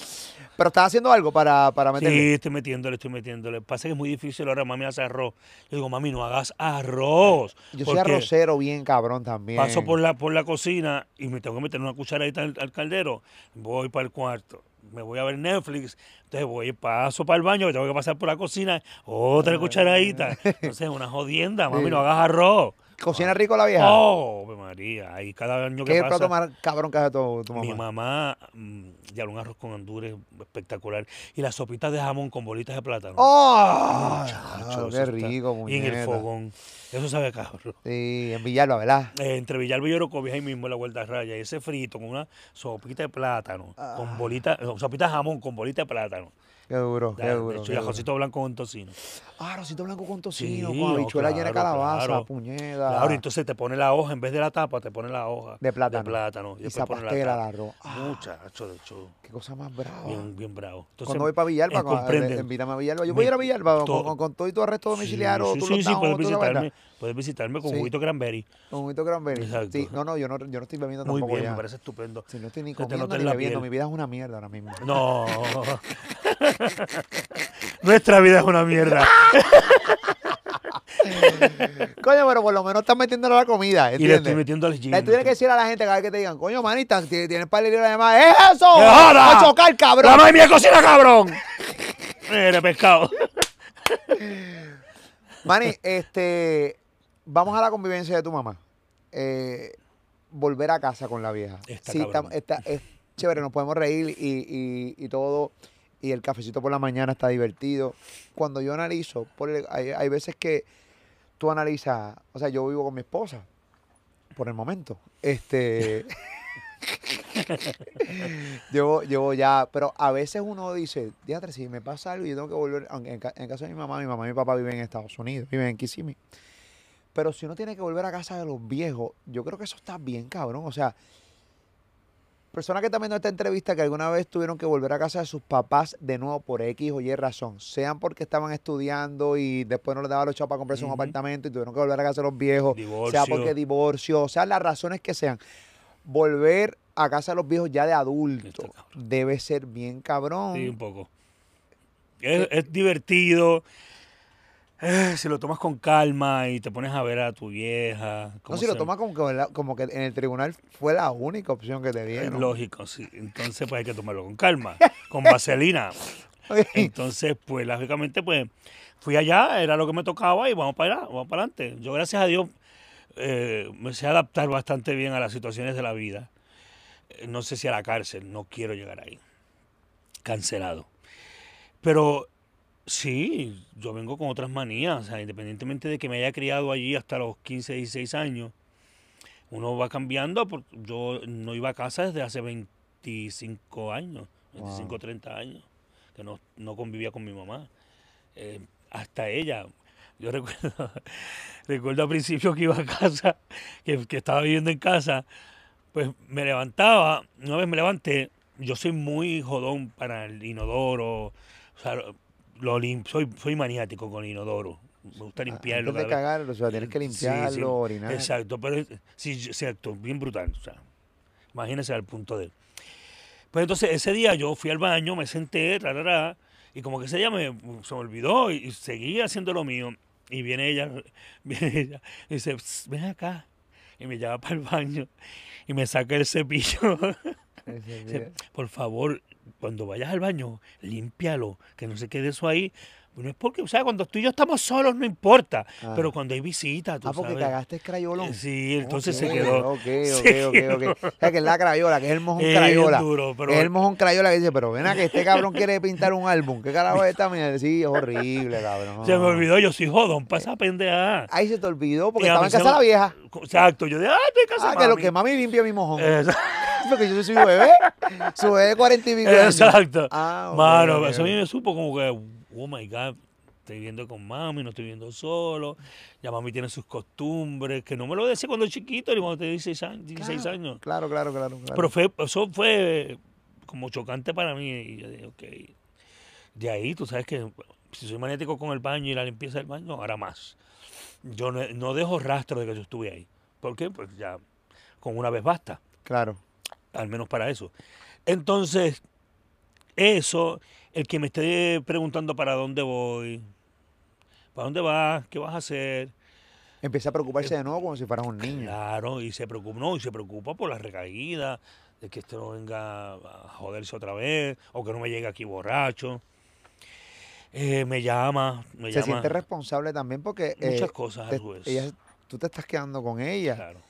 Pero estás haciendo algo para, para meterle. Sí, estoy metiéndole, estoy metiéndole. Pasa que es muy difícil ahora, mami hace arroz. Yo digo, mami, no hagas arroz. Yo soy arrocero bien, cabrón, también. Paso por la, por la cocina y me tengo que meter una cucharadita al, al caldero. Voy para el cuarto. Me voy a ver Netflix. Entonces voy, paso para el baño, tengo que pasar por la cocina. Otra cucharadita. Entonces, una jodienda, mami, Sí. no hagas arroz. ¿Cocina rico la vieja? Oh, Ave María. Ahí cada año ¿Qué que es el plato pasa. más cabrón que hace tu, tu Mi mamá? mamá, mm, ya un arroz con andures espectacular. Y las sopitas de jamón con bolitas de plátano. ¡Oh! Muchacho, qué rico, Y en el muñeca. fogón. Eso sabe cabrón. Sí, en Villalba, ¿verdad? Eh, entre Villalba y Orocovis ahí mismo en la vuelta raya. Ese frito con una sopita de plátano, Ah. con bolita, no, sopita de jamón con bolita de plátano. Qué duro, qué duro. De hecho, y arrocito blanco con tocino. Ah, arrocito blanco con tocino, Sí, con habichuela llena de claro, calabaza, claro. puñeda. Claro, y entonces te pone la hoja, en vez de la tapa, te pone la hoja. De plátano. De plátano. Y después pone zapatela tapa. arroz. Ah. Muchacho, de hecho, Qué cosa más brava. bien, bien bravo. Entonces, Cuando voy para Villalba, eh, con- comprende. eh, invítame a Villalba. Yo voy a ir a Villalba con, todo- con, con todo y tu arresto domiciliario, Sí, sí, sí, damos, puedes visitarme, puedes visitarme con Sí. juguito cranberry. Con juguito cranberry. Exacto. Sí, no, no, yo no, yo no estoy bebiendo Muy tampoco bien, ya. me parece estupendo. Si no estoy ni Se te comiendo nota en ni la bebiendo, piel. mi vida es una mierda ahora mismo. No. Nuestra vida es una mierda. Coño, pero por lo menos estás metiéndole a la comida, y le ¿entiendes? estoy metiendo al gym. Tienes que decir a la gente cada vez que te digan, coño, manita, ti- tienes par de libras de más. ¡Es eso! ¡Que joda! ¡Va a chocar, cabrón! ¡La madre mía cocina, cabrón! Mire, pescado. Manny, este, vamos a la convivencia de tu mamá. Eh, volver a casa con la vieja. Está sí, está- está- es chévere, nos podemos reír y, y- y todo. Y el cafecito por la mañana está divertido. Cuando yo analizo, por el- hay, hay veces que tú analizas, o sea, yo vivo con mi esposa por el momento. Este. llevo, llevo ya, pero a veces uno dice, diatre, si me pasa algo y yo tengo que volver, aunque en, en caso de mi mamá, mi mamá y mi papá viven en Estados Unidos, viven en Kissimmee. Pero si uno tiene que volver a casa de los viejos, yo creo que eso está bien, cabrón. O sea, personas que están viendo esta entrevista que alguna vez tuvieron que volver a casa de sus papás de nuevo por X o Y razón, sean porque estaban estudiando y después no les daba los chavos para comprarse un apartamento y tuvieron que volver a casa de los viejos, sea Divorcio. porque divorcio, o sea, las razones que sean. Volver a casa de los viejos ya de adulto debe ser bien cabrón. Sí, un poco. Es, es divertido. Eh, si lo tomas con calma y te pones a ver a tu vieja. no, si lo tomas como que, como que en el tribunal fue la única opción que te Es dieron. lógico, sí. Entonces, pues hay que tomarlo con calma, con vaselina. Entonces, pues lógicamente, pues fui allá, era lo que me tocaba y vamos para allá, vamos para adelante. Yo, gracias a Dios, eh, me sé adaptar bastante bien a las situaciones de la vida. Eh, No sé si a la cárcel, no quiero llegar ahí. Cancelado. Pero sí, yo vengo con otras manías, o sea, independientemente de que me haya criado allí hasta los 15, 16 años, uno va cambiando. Porque yo no iba a casa desde hace 25 años, 25, Wow. 30 años, que no, no convivía con mi mamá. Eh, hasta ella. Yo recuerdo, recuerdo al principio que iba a casa, que, que estaba viviendo en casa, pues me levantaba, una vez me levanté, yo soy muy jodón para el inodoro, o sea, lo soy, soy maniático con el inodoro, me gusta limpiarlo. Ah, Antes de cada vez. cagar, o sea, tienes que Sí, limpiarlo, sí, orinar. Exacto, pero sí, exacto, bien brutal. O sea, imagínense al punto de. Pues entonces ese día yo fui al baño, me senté, y como que ese día me, se me olvidó y, y seguí haciendo lo mío. Y viene ella, viene ella y dice, "Psst, ven acá. Y me lleva para el baño y me saca el cepillo. Por favor, cuando vayas al baño, límpialo, que no se quede eso ahí. No es porque, o sea, cuando tú y yo estamos solos no importa, Ah. pero cuando hay visita, tú Ah, porque sabes. cagaste crayolón. Eh, Sí, entonces se quedó. Ok, ok, ok, ok. O sea, que es la crayola, que es el mojón Eh, crayola. duro, pero- Es el mojón crayola que dice, pero ven a que este cabrón quiere pintar un álbum. ¿Qué carajo es esta? Mira, sí, es horrible, cabrón. Se me olvidó, yo soy jodón para esa pendeja. Ahí se te olvidó porque Y estaba en casa la vieja. Exacto, yo de, ah, estoy en casa Ah, que lo mami". que mami limpia mi mojón. Exacto. Porque yo soy su bebé. Su bebé de cuarenta y pico. Exacto. Ah, ok, Mano, eso a mí me supo como que, oh my God, estoy viviendo con mami, no estoy viviendo solo. Ya mami tiene sus costumbres, que no me lo decía cuando chiquito, ni cuando tenía 16 años. 16 Claro, años. Claro, claro, claro. claro. Pero fue, eso fue como chocante para mí. Y yo dije, ok. De ahí, tú sabes que si soy magnético con el baño y la limpieza del baño, ahora más. Yo no, no dejo rastro de que yo estuve ahí. ¿Por qué? Pues ya con una vez basta, Claro. al menos para eso. Entonces, eso, el que me esté preguntando para dónde voy, para dónde vas, qué vas a hacer, Empieza a preocuparse de nuevo como si fueras un niño. Claro, y se preocupa, no, y se preocupa por la recaída, de que este no venga a joderse otra vez, o que no me llegue aquí borracho. Eh, me llama, me Se llama. siente responsable también porque Muchas eh, cosas te- ella- tú te estás quedando con ella Claro.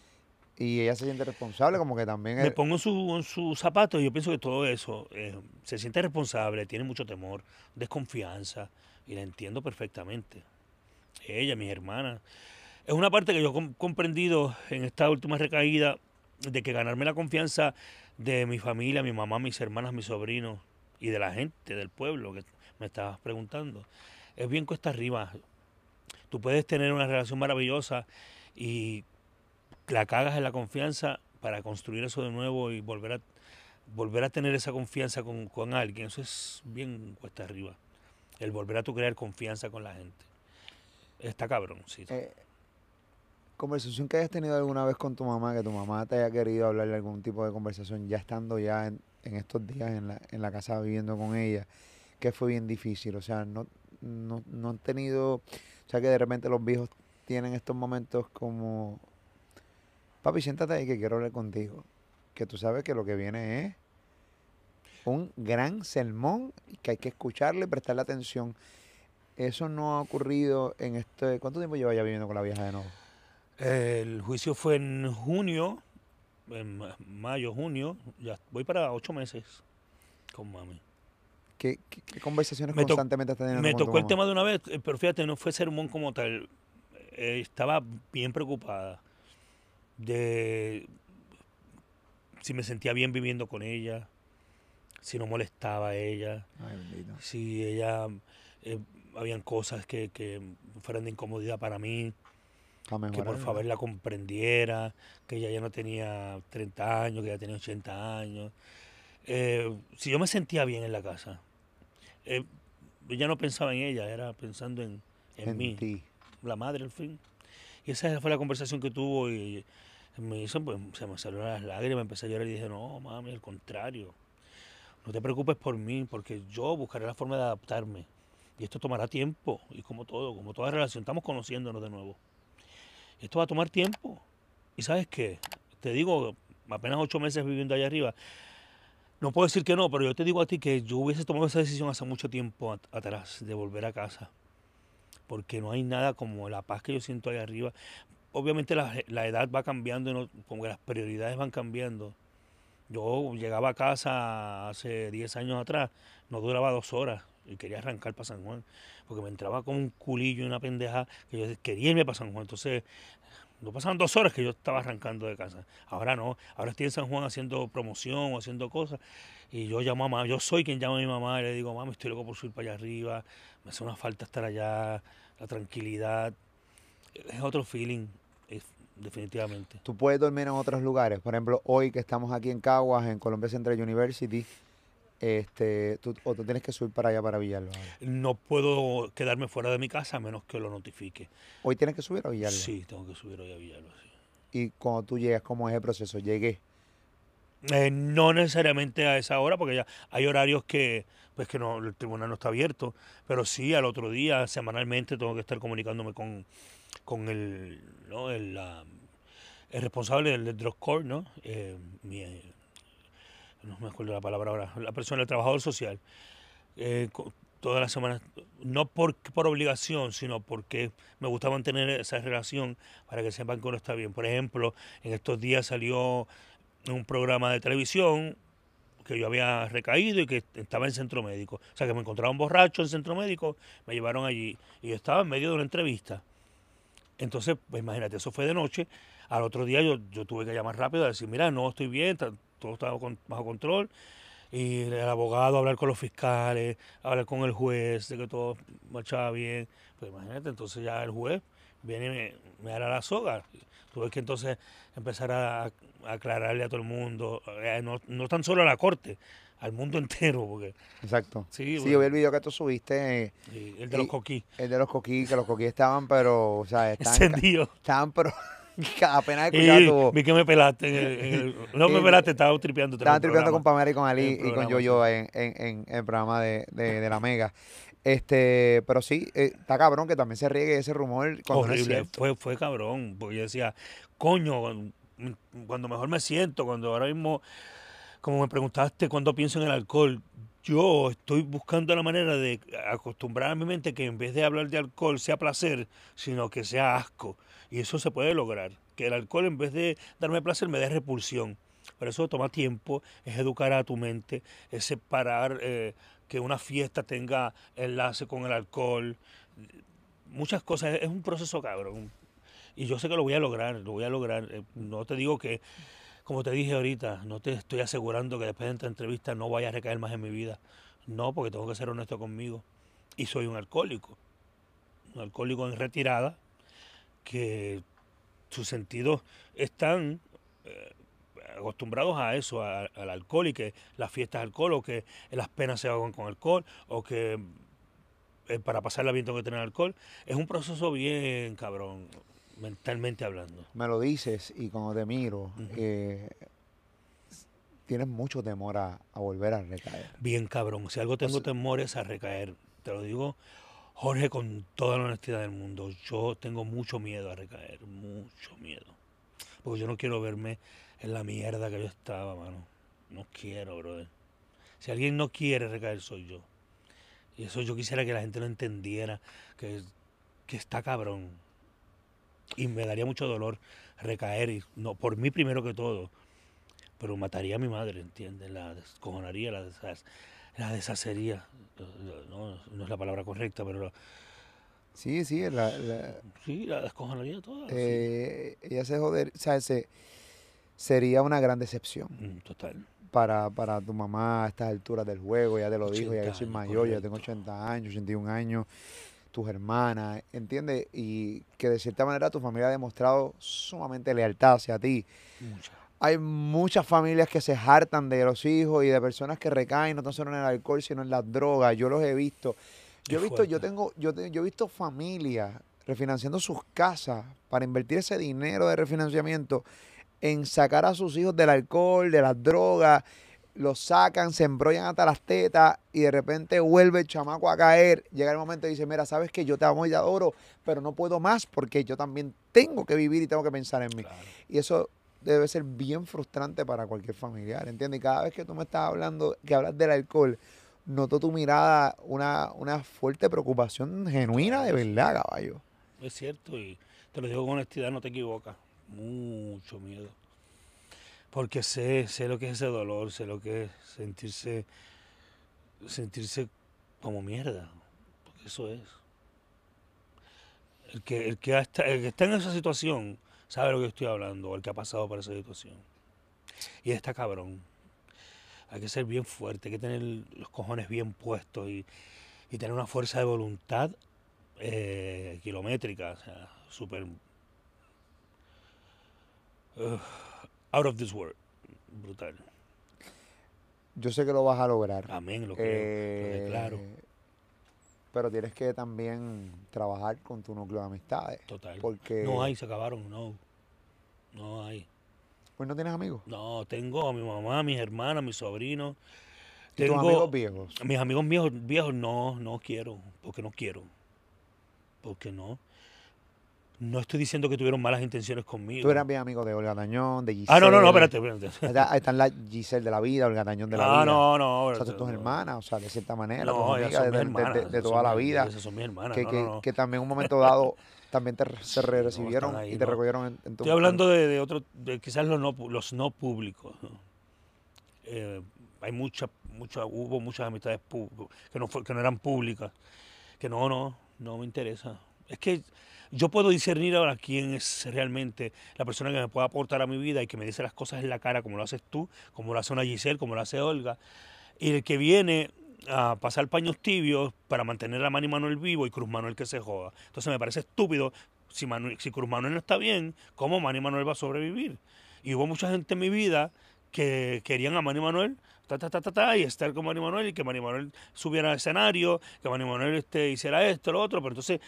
Y ella se siente responsable como que también Me es- pongo en su, en sus zapatos y yo pienso que todo eso eh, se siente responsable, tiene mucho temor, desconfianza, y la entiendo perfectamente. Ella, mis hermanas. Es una parte que yo he com- comprendido en esta última recaída, de que ganarme la confianza de mi familia, mi mamá, mis hermanas, mis sobrinos y de la gente del pueblo, que me estabas preguntando. Es bien cuesta arriba. Tú puedes tener una relación maravillosa y la cagas en la confianza para construir eso de nuevo y volver a volver a tener esa confianza con, con alguien. Eso es bien cuesta arriba. El volver a tu crear confianza con la gente. Está cabrón, sí. Eh, conversación que hayas tenido alguna vez con tu mamá, que tu mamá te haya querido hablar de algún tipo de conversación, ya estando ya en, en estos días en la, en la casa viviendo con ella, que fue bien difícil. O sea, no, no, no han tenido, o sea, que de repente los viejos tienen estos momentos como, papi, siéntate ahí que quiero hablar contigo. Que tú sabes que lo que viene es un gran sermón que hay que escucharle y prestarle atención. Eso no ha ocurrido en este... ¿Cuánto tiempo lleva ya viviendo con la vieja de nuevo? El juicio fue en junio, en ma- mayo, junio. Ya voy para ocho meses con mami. ¿Qué, qué- qué conversaciones Me constantemente estás teniendo Me con tu tocó el mamá? tema de una vez, eh, pero fíjate, no fue sermón como tal. Eh, estaba bien preocupada de si me sentía bien viviendo con ella, si no molestaba a ella, Ay, si ella eh, habían cosas que, que fueran de incomodidad para mí, que por favor la comprendiera, que ella ya no tenía 30 años, que ya tenía 80 años. Eh, si yo me sentía bien en la casa, eh, ya no pensaba en ella, era pensando en, en, En mí, ti. la madre al fin. Y esa fue la conversación que tuvo y me hizo, pues, se me salieron las lágrimas, empecé a llorar y dije, no, mami, al contrario, no te preocupes por mí, porque yo buscaré la forma de adaptarme. Y esto tomará tiempo, y como todo, como toda relación, estamos conociéndonos de nuevo. Esto va a tomar tiempo. Y sabes qué, te digo, apenas ocho meses viviendo allá arriba, no puedo decir que no, pero yo te digo a ti que yo hubiese tomado esa decisión hace mucho tiempo at- atrás, de volver a casa. Porque no hay nada como la paz que yo siento allá arriba. Obviamente la, la edad va cambiando, y no- como las prioridades van cambiando. Yo llegaba a casa hace 10 años atrás, no duraba dos horas y quería arrancar para San Juan, porque me entraba como un culillo y una pendeja que yo quería irme para San Juan. Entonces, no pasaban dos horas que yo estaba arrancando de casa. Ahora no, ahora estoy en San Juan haciendo promoción o haciendo cosas. Y yo llamo a mamá, yo soy quien llama a mi mamá y le digo, mami, estoy loco por subir para allá arriba, me hace una falta estar allá, la tranquilidad. Es otro feeling, definitivamente. Tú puedes dormir en otros lugares. Por ejemplo, hoy que estamos aquí en Caguas, en Columbia Central University, este, tú, o tú tienes que subir para allá para Villalba. No puedo quedarme fuera de mi casa a menos que lo notifique. Hoy tienes que subir a Villalba. Sí, tengo que subir hoy a Villalba. sí. Y cuando tú llegas, ¿cómo es el proceso? Llegué. Eh, no necesariamente a esa hora, porque ya hay horarios que pues que no el tribunal no está abierto, pero sí al otro día, semanalmente, tengo que estar comunicándome con, con el, ¿no? el, la- el responsable del, drug court, ¿no? Eh, eh, no me acuerdo la palabra ahora, la persona, el trabajador social. Eh, todas las semanas, no por, por obligación, sino porque me gusta mantener esa relación para que sepan que uno está bien. Por ejemplo, en estos días salió un programa de televisión que yo había recaído y que estaba en centro médico. O sea, que me encontraba un borracho en centro médico, me llevaron allí y yo estaba en medio de una entrevista. Entonces, pues imagínate, eso fue de noche. Al otro día yo, yo tuve que llamar rápido a decir, mira, no estoy bien, todo está bajo control. Y el abogado, hablar con los fiscales, hablar con el juez de que todo marchaba bien. Pues imagínate, entonces ya el juez viene y me, me hará la soga. Tuve que entonces empezar a, a aclararle a todo el mundo, eh, no, no tan solo a la corte, al mundo entero, porque Exacto. Sí, Sí, bueno. yo vi el video que tú subiste, eh, el de los coquí, el de los coquí, que los coquí estaban, pero, o sea, estaban, encendido. estaban pero apenas tu vi que me pelaste. en el- en el- no me pelaste, estaba tripeando. Estaban tripeando con Pamela y con Ali y con Yo-Yo en, en, en- el programa de, de, de la Mega. Este, pero sí, eh, está cabrón que también se riegue ese rumor no Horrible, fue, fue cabrón, porque yo decía, coño, cuando mejor me siento, cuando ahora mismo, como me preguntaste, cuando pienso en el alcohol, yo estoy buscando la manera de acostumbrar a mi mente que en vez de hablar de alcohol sea placer, sino que sea asco. Y eso se puede lograr, que el alcohol en vez de darme placer me dé repulsión. Pero eso toma tiempo, es educar a tu mente, es separar eh, que una fiesta tenga enlace con el alcohol, muchas cosas, es un proceso cabrón. Y yo sé que lo voy a lograr, lo voy a lograr. Eh, No te digo que, como te dije ahorita, no te estoy asegurando que después de esta entrevista no vaya a recaer más en mi vida. No, porque tengo que ser honesto conmigo. Y soy un alcohólico. Un alcohólico en retirada que sus sentidos están eh, acostumbrados a eso, al alcohol y que las fiestas alcohol o que las penas se hagan con alcohol o que eh, para pasarla bien tengo que tener alcohol. Es un proceso bien cabrón, mentalmente hablando. Me lo dices y cuando te miro, eh, tienes mucho temor a, a volver a recaer. Bien cabrón. Si algo tengo temor es a recaer. Te lo digo, Jorge, con toda la honestidad del mundo. Yo tengo mucho miedo a recaer. Mucho miedo. Porque yo no quiero verme en la mierda que yo estaba, mano. No quiero, brother. Si alguien no quiere recaer, soy yo. Y eso yo quisiera que la gente lo entendiera. Que, que está cabrón. Y me daría mucho dolor recaer. Y no, por mí primero que todo. Pero mataría a mi madre, ¿entiendes? La descojonaría, la, desha- la deshacería. No, no es la palabra correcta, pero la- Sí, sí, la- la- sí, la descojonaría toda. sí. eh, ella se joder, o sea, se- sería una gran decepción Mm, Total. para, para tu mamá a estas alturas del juego, ya te lo dijo, ya yo 80 soy años, mayor, ya tengo correcto. 80 años, 81 años, tus hermanas, ¿entiendes? Y que de cierta manera tu familia ha demostrado sumamente lealtad hacia ti. Mucha. Hay muchas familias que se hartan de los hijos y de personas que recaen no tan solo en el alcohol, sino en las drogas. Yo los he visto. Yo he visto, yo tengo, yo, te- yo he visto familias refinanciando sus casas para invertir ese dinero de refinanciamiento en sacar a sus hijos del alcohol, de las drogas, los sacan, se embrollan hasta las tetas y de repente vuelve el chamaco a caer. Llega el momento y dice, mira, sabes que yo te amo y te adoro, pero no puedo más porque yo también tengo que vivir y tengo que pensar en mí. Claro. Y eso debe ser bien frustrante para cualquier familiar, ¿entiendes? Y cada vez que tú me estás hablando, que hablas del alcohol, noto tu mirada una, una fuerte preocupación genuina de verdad, caballo. Es cierto, y te lo digo con honestidad, no te equivocas. Mucho miedo. Porque sé, sé lo que es ese dolor, sé lo que es sentirse, sentirse como mierda. Porque eso es. El que, el que, está, el que está en esa situación sabe lo que estoy hablando, el que ha pasado por esa situación. Y está cabrón. Hay que ser bien fuerte, hay que tener los cojones bien puestos y, y tener una fuerza de voluntad eh, kilométrica, o sea, súper out of this world, brutal. Yo sé que lo vas a lograr. Amén, lo creo, lo eh, pero tienes que también trabajar con tu núcleo de amistades. total. Porque No hay, se acabaron, no, no hay. pues no tienes amigos. No, tengo a mi mamá, a mis hermanas, a mis sobrinos. ¿Y tus Tengo amigos viejos. mis amigos viejos, viejos, no, no quiero, porque no quiero, porque no. No estoy diciendo que tuvieron malas intenciones conmigo. Tú eras bien amigo de Olga Tañón, de Giselle. ah, no, no, no, espérate, espérate. Ahí está- ahí están la Giselle de la vida, Olga Tañón de la Ah, vida. no, no. O sea, espérate, tus no. hermanas, o sea, de cierta manera, No, tus amigas de, mis de- de- hermanas, de toda la mis- vida, Esas son mis hermanas. que, no, que- que también en un momento dado también te, recibieron ahí, y te recogieron en, en tu Estoy hablando de, otros, de quizás los no, los no públicos. Eh, hay muchas, muchas, hubo muchas amistades que no, que no eran públicas, que no, no, no me interesa. Es que yo puedo discernir ahora quién es realmente la persona que me puede aportar a mi vida y que me dice las cosas en la cara, como lo haces tú, como lo hace una Giselle, como lo hace Olga, y el que viene a pasar paños tibios para mantener a Manny Manuel vivo y Cruz Manuel que se joda. Entonces me parece estúpido, si, si Cruz Manuel no está bien, ¿cómo Manny Manuel va a sobrevivir? Y hubo mucha gente en mi vida que querían a Manny Manuel, ta, ta, ta, ta, ta, y estar con Manny Manuel, y que Manny Manuel subiera al escenario, que Manny Manuel este, hiciera esto, lo otro, pero entonces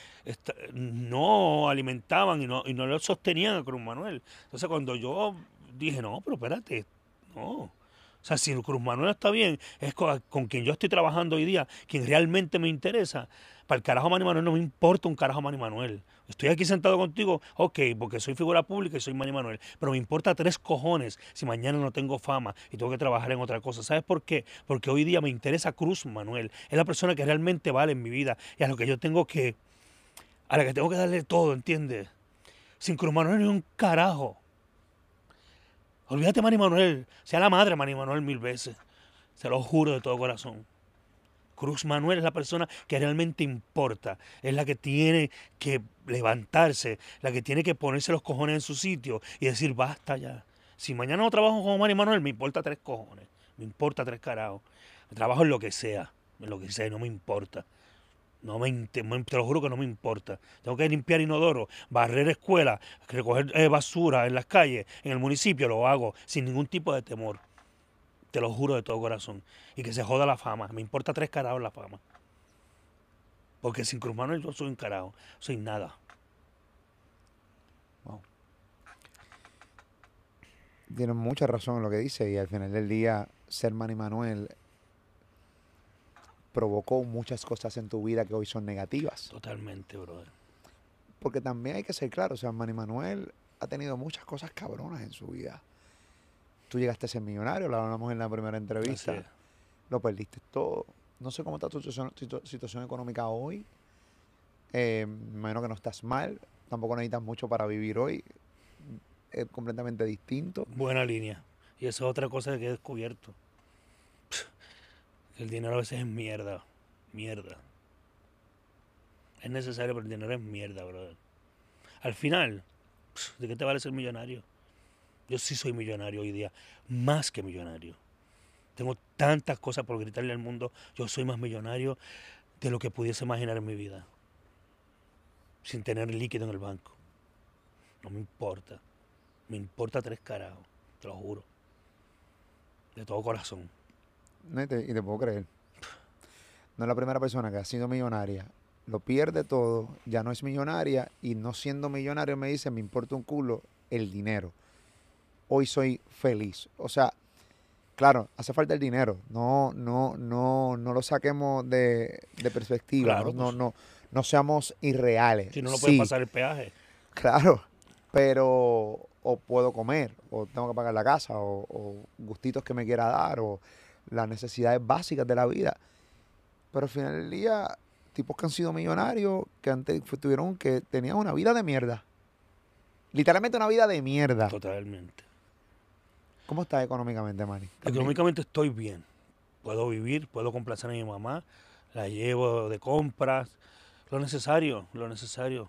no alimentaban y no, y no lo sostenían a Cruz Manuel. Entonces cuando yo dije, no, pero espérate, no. O sea, si Cruz Manuel está bien, es con, con quien yo estoy trabajando hoy día, quien realmente me interesa. Para el carajo Manny Manuel no me importa un carajo Manny Manuel. Estoy aquí sentado contigo, ok, porque soy figura pública y soy Manny Manuel, pero me importa tres cojones si mañana no tengo fama y tengo que trabajar en otra cosa. ¿Sabes por qué? Porque hoy día me interesa Cruz Manuel. Es la persona que realmente vale en mi vida y a lo que yo tengo que, a la que tengo que darle todo, ¿entiendes? Sin Cruz Manuel ni un carajo. Olvídate, Manny Manuel. Sea la madre, Manny Manuel, mil veces. Se lo juro de todo corazón. Cruz Manuel es la persona que realmente importa. Es la que tiene que levantarse, la que tiene que ponerse los cojones en su sitio y decir, basta ya. Si mañana no trabajo como Manny Manuel, me importa tres cojones. Me importa tres carajos. Trabajo en lo que sea. lo que dice no me importa. No me, te lo juro que no me importa. Tengo que limpiar inodoro, barrer escuelas, recoger eh, basura en las calles, en el municipio, lo hago sin ningún tipo de temor. Te lo juro de todo corazón. Y que se joda la fama. Me importa tres carajos la fama. Porque sin Cruz Manuel yo soy un carajo. Soy nada. Wow. Tienes mucha razón en lo que dice. Y al final del día, ser Manny Manuel provocó muchas cosas en tu vida que hoy son negativas. Totalmente, brother. Porque también hay que ser claro, o sea, Manny Manuel ha tenido muchas cosas cabronas en su vida. Tú llegaste a ser millonario, lo hablamos en la primera entrevista. Lo perdiste todo. No sé cómo está tu situación, económica hoy. Eh, imagino que no estás mal. Tampoco necesitas mucho para vivir hoy. Es completamente distinto. Buena línea. Y esa es otra cosa que he descubierto. El dinero a veces es mierda. Mierda. Es necesario, pero el dinero es mierda, brother. Al final, ¿de qué te vale ser millonario? Yo sí soy millonario hoy día, más que millonario. Tengo tantas cosas por gritarle al mundo. Yo soy más millonario de lo que pudiese imaginar en mi vida. Sin tener líquido en el banco. No me importa. Me importa tres carajos, te lo juro. De todo corazón y te puedo creer. No es la primera persona que ha sido millonaria, lo pierde todo, ya no es millonaria y no siendo millonario me dice, me importa un culo el dinero. Hoy soy feliz. O sea, claro, hace falta el dinero. No, no, no, no lo saquemos de, perspectiva. no, pues. no, no, seamos irreales. Si no, no puedes pasar el peaje. Claro, pero o puedo comer, o tengo que pagar la casa, o, o gustitos que me quiera dar, o las necesidades básicas de la vida. Pero al final del día, tipos que han sido millonarios, que antes tuvieron, que tenían una vida de mierda. Literalmente una vida de mierda. Totalmente. ¿Cómo estás económicamente, Manny? Económicamente estoy bien. Puedo vivir, puedo complacer a mi mamá, la llevo de compras, lo necesario, lo necesario.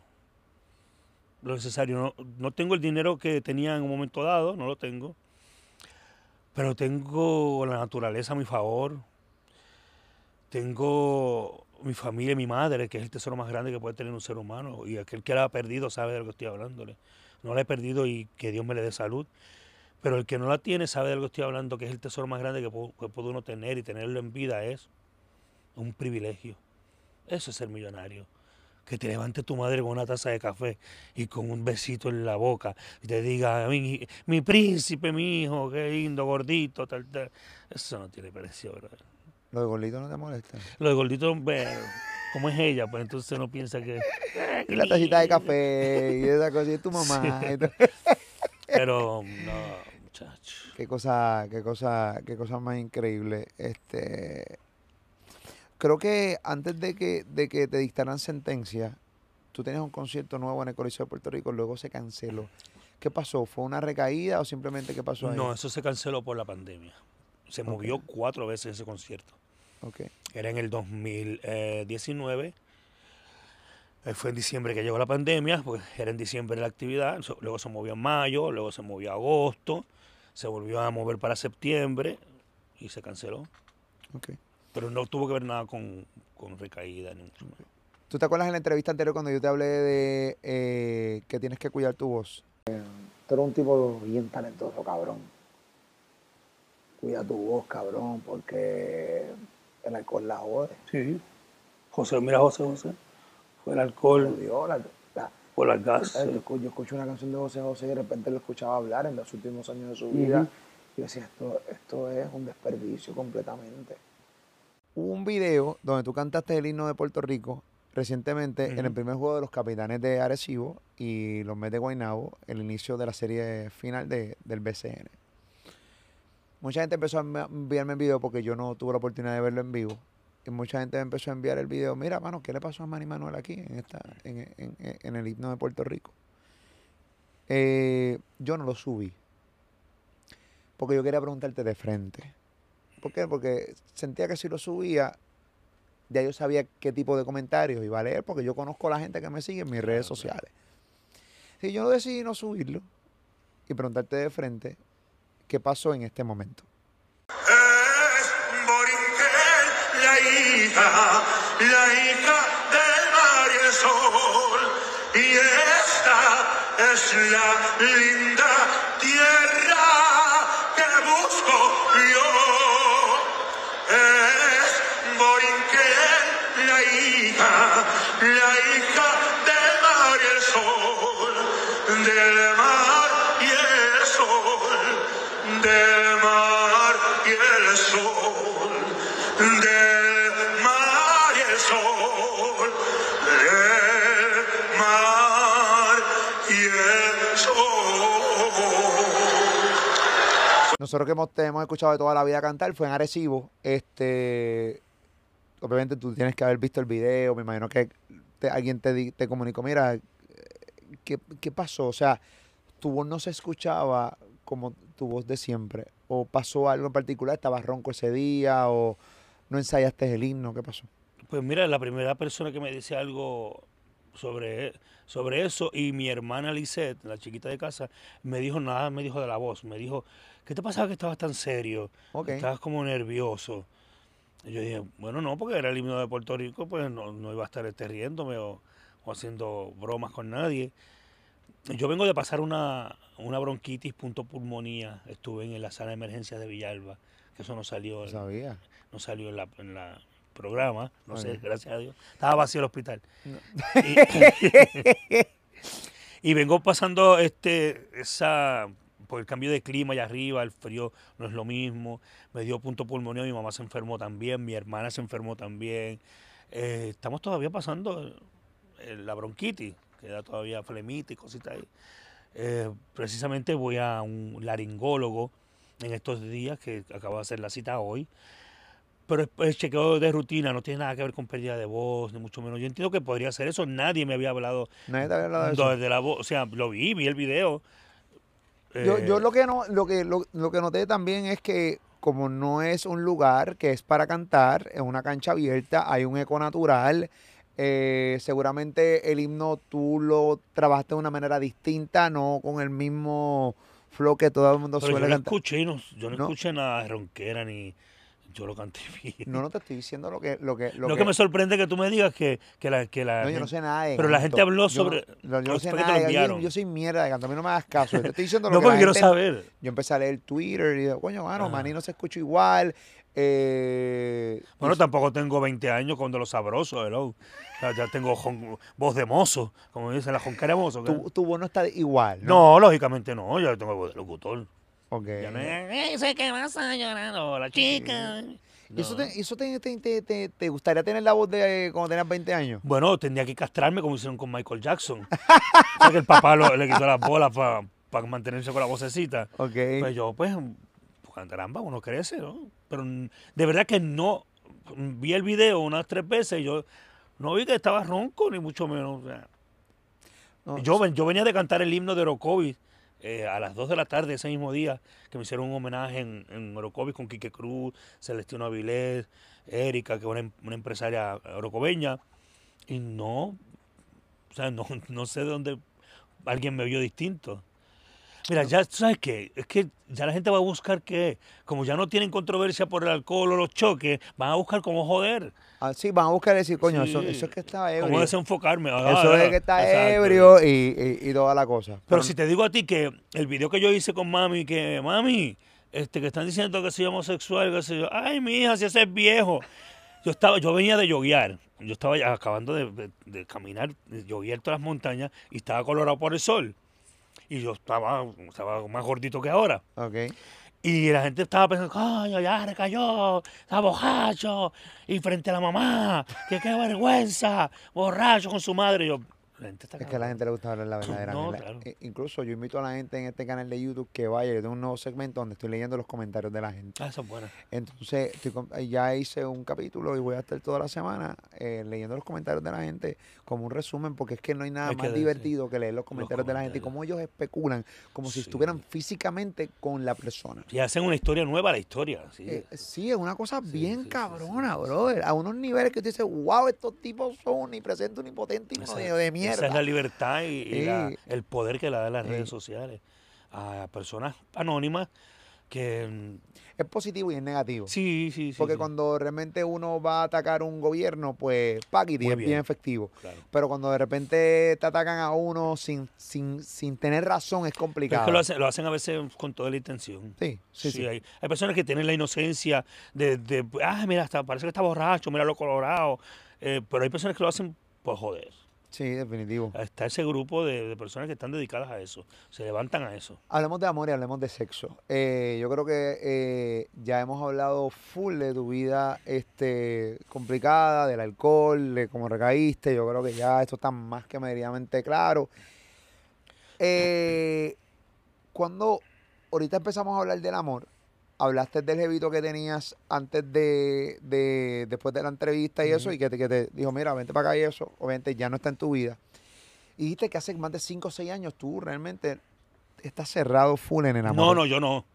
Lo necesario. No, no tengo el dinero que tenía en un momento dado, no lo tengo pero tengo la naturaleza a mi favor. Tengo mi familia, mi madre, que es el tesoro más grande que puede tener un ser humano. Y aquel que la ha perdido sabe de lo que estoy hablándole. No la he perdido y que Dios me le dé salud. Pero el que no la tiene sabe de lo que estoy hablando, que es el tesoro más grande que puede uno tener y tenerlo en vida es un privilegio. Eso es ser millonario que te levante tu madre con una taza de café y con un besito en la boca y te diga, mi, mi príncipe, mi hijo, qué lindo, gordito, tal, tal. Eso no tiene precio, ¿verdad? ¿Lo de gordito no te molesta? Lo de gordito, como es ella, pues entonces uno piensa que... y la tacita de café y esa cosa, y tu mamá. Pero no, Qué cosa, qué cosa, qué cosa más increíble. Este creo que antes de que, de que te dictaran sentencia, tú tenías un concierto nuevo en el Coliseo de Puerto Rico, luego se canceló. ¿Qué pasó? ¿Fue una recaída o simplemente qué pasó ahí? No, eso se canceló por la pandemia. Se movió cuatro veces ese concierto. Okay. Era en el 2019. Eh, fue en diciembre que llegó la pandemia, pues era en diciembre la actividad. Luego se movió en mayo, luego se movió a agosto, se volvió a mover para septiembre y se canceló. Okay. Pero no tuvo que ver nada con, recaída. Ni ¿Tú te acuerdas en la entrevista anterior cuando yo te hablé de eh, que tienes que cuidar tu voz? tú eres un tipo bien talentoso, cabrón. Cuida tu voz, cabrón, porque el alcohol la jode. Sí. José, mira José, José. Fue el alcohol. Las gas. Yo, escucho una canción de José José y de repente lo escuchaba hablar en los últimos años de su vida. Y decía, esto, esto es un desperdicio completamente hubo un video donde tú cantaste el himno de Puerto Rico recientemente en el primer juego de los capitanes de Arecibo y los Mets de Guaynabo, el inicio de la serie final del BCN. Mucha gente empezó a enviarme el video porque yo no tuve la oportunidad de verlo en vivo. Y mucha gente me empezó a enviar el video. Mira, mano, ¿qué le pasó a Manny Manuel aquí en, esta, en, el himno de Puerto Rico? Eh, yo no lo subí. Porque yo quería preguntarte de frente. ¿Por qué? Porque sentía que si lo subía, ya yo sabía qué tipo de comentarios iba a leer, porque yo conozco a la gente que me sigue en mis redes sociales. Y yo decidí no subirlo y preguntarte de frente qué pasó en este momento. La hija de María Sol. Y esta es la linda tierra que busco yo. Es Borinquen, la hija, la hija de María el Sol, del mar y el sol, del Nosotros que hemos, hemos escuchado de toda la vida cantar fue en Arecibo. Este, obviamente tú tienes que haber visto el video. Me imagino que alguien te, te comunicó, mira, eh, ¿qué, ¿qué pasó? O sea, tu voz no se escuchaba como tu voz de siempre. ¿O pasó algo en particular? ¿Estabas ronco ese día? ¿O no ensayaste el himno? ¿Qué pasó? Pues mira, la primera persona que me dice algo sobre, sobre eso y mi hermana Lisette, la chiquita de casa, me dijo nada, me dijo de la voz, me dijo, ¿qué te pasaba que estabas tan serio? Estabas como nervioso. Y yo dije, bueno, no, porque era el himno de Puerto Rico, pues no, no iba a estar este, riéndome o, o haciendo bromas con nadie. Yo vengo de pasar una, una bronquitis punto pulmonía. Estuve en la sala de emergencias de Villalba, que eso no salió, No sabía. no salió en la, en la programa, no sé, gracias a Dios. Estaba vacío el hospital. No. Y, y vengo pasando este esa por el cambio de clima allá arriba, el frío no es lo mismo. Me dio punto pulmonía, mi mamá se enfermó también, mi hermana se enfermó también. Eh, estamos todavía pasando eh, la bronquitis, queda todavía flemita y cositas ahí. Eh, precisamente voy a un laringólogo en estos días, que acabo de hacer la cita hoy. Pero es- chequeo de rutina no tiene nada que ver con pérdida de voz, ni mucho menos. Yo entiendo que podría ser eso. Nadie me había hablado Nadie te había hablado de eso. de la voz. O sea, lo vi, vi el video. Yo, Eh, yo lo que no, lo que lo, lo que noté también es que como no es un lugar que es para cantar, es una cancha abierta, hay un eco natural. eh, seguramente el himno tú lo trabajaste de una manera distinta, no con el mismo flow que todo el mundo pero yo suele no cantar. escuché, no, yo no, ¿No? escuché nada de ronquera ni yo lo canté bien. No, no te estoy diciendo lo que lo que Lo, que, me sorprende que tú me digas que, que la, que la no, yo no sé nada de pero la gente habló Yo no- sobre- no, yo no sé nada lo de- yo, yo soy mierda de canto, a mí no me hagas caso. Yo te estoy diciendo lo No, que la porque quiero gente- saber. Yo empecé a leer Twitter y digo, coño, mano. Manny no se escucha igual. Eh, Bueno, tampoco tengo 20 años con de los sabrosos, hello. Sea, ya tengo voz de mozo, como dicen la jonquera mozo. tu, tu voz no está igual, ¿no? No, lógicamente no, ya tengo voz de locutor. Ok. No es, "Ese que vas a llorando, la chica. ¿Y eso, No. te, eso te, te, te- te- gustaría tener la voz de cuando tenías 20 años? Bueno, tendría que castrarme como hicieron con Michael Jackson. O sea, que el papá lo- le quitó las bolas para mantenerse con la vocecita. Ok. Pues yo, pues, pues, caramba, uno crece, ¿no? Pero de verdad que no. Vi el video unas tres veces y yo no vi que estaba ronco, ni mucho menos. o sea. No, yo, ven- yo venía de cantar el himno de Orocovis eh, a las 2 de la tarde ese mismo día, que me hicieron un homenaje en, en Orocovis con Quique Cruz, Celestino Avilés, Erika, que es una, em- una empresaria orocobeña. Y no, o sea, no, no sé de dónde alguien me vio distinto. Mira, ya, ¿tú ¿sabes qué? Es que ya la gente va a buscar que, como ya no tienen controversia por el alcohol o los choques, van a buscar cómo joder, Ah, sí, van a buscar decir, coño, eso, Sí. eso es que está ebrio. cómo desenfocarme. Ah, Eso es que está exacto. ebrio y, y- y toda la cosa. Pero si te digo a ti que el video que yo hice con mami, que mami, este, que están diciendo que soy homosexual, que soy yo, ay, mi hija, si ese es viejo. Yo estaba, yo venía de yoguear, yo estaba ya acabando de, de- de caminar, de yoguear todas las montañas y estaba colorado por el sol. Y yo estaba, estaba más gordito que ahora. Ok. Y la gente estaba pensando, coño, ya recayó, está borracho, y frente a la mamá, que qué vergüenza, borracho con su madre. Yo, la gente está Es que a la gente le gusta hablar la verdadera No, mierda. claro. I- Incluso yo invito a la gente en este canal de YouTube que vaya, yo tengo un nuevo segmento donde estoy leyendo los comentarios de la gente. Ah, eso es buena. Entonces, estoy con- ya hice un capítulo y voy a estar toda la semana eh, leyendo los comentarios de la gente como un resumen, porque es que no hay nada Hay que más decir, divertido que leer los comentarios de la gente y cómo ellos especulan, como si estuvieran físicamente con la persona. Y hacen una historia nueva la historia. Sí. Eh, sí, es una cosa bien sí, cabrona, brother. A unos niveles que tú dices, wow, estos tipos son omnipresentes, omnipotentes y uno Esa- Esa es la libertad y, y la- el poder que le dan las redes sociales a personas anónimas que mm, Es positivo y es negativo. sí, sí, sí. Porque sí, cuando realmente uno va a atacar un gobierno, pues paquiti Muy es bien efectivo. claro. Pero cuando de repente te atacan a uno sin, sin, sin tener razón, es complicado. es que lo hacen, lo hacen a veces con toda la intención. Sí, sí, sí. Hay, hay personas que tienen la inocencia de, de ah, mira, hasta, parece que está borracho, mira lo colorado. Eh, pero hay personas que lo hacen por joder. Sí, definitivo. Está ese grupo de, de personas que están dedicadas a eso, se levantan a eso. Hablemos de amor y hablemos de sexo. Eh, yo creo que eh, ya hemos hablado full de tu vida este, complicada, del alcohol, de cómo recaíste. Yo creo que ya esto está más que medianamente claro. Eh, cuando ahorita empezamos a hablar del amor, hablaste del jevito que tenías antes de, de- después de la entrevista y eso, y que te, que te dijo, mira, vente para acá y eso, obviamente ya no está en tu vida. Y dijiste que hace más de 5 o 6 años tú realmente estás cerrado full en el amor. No, no, yo no.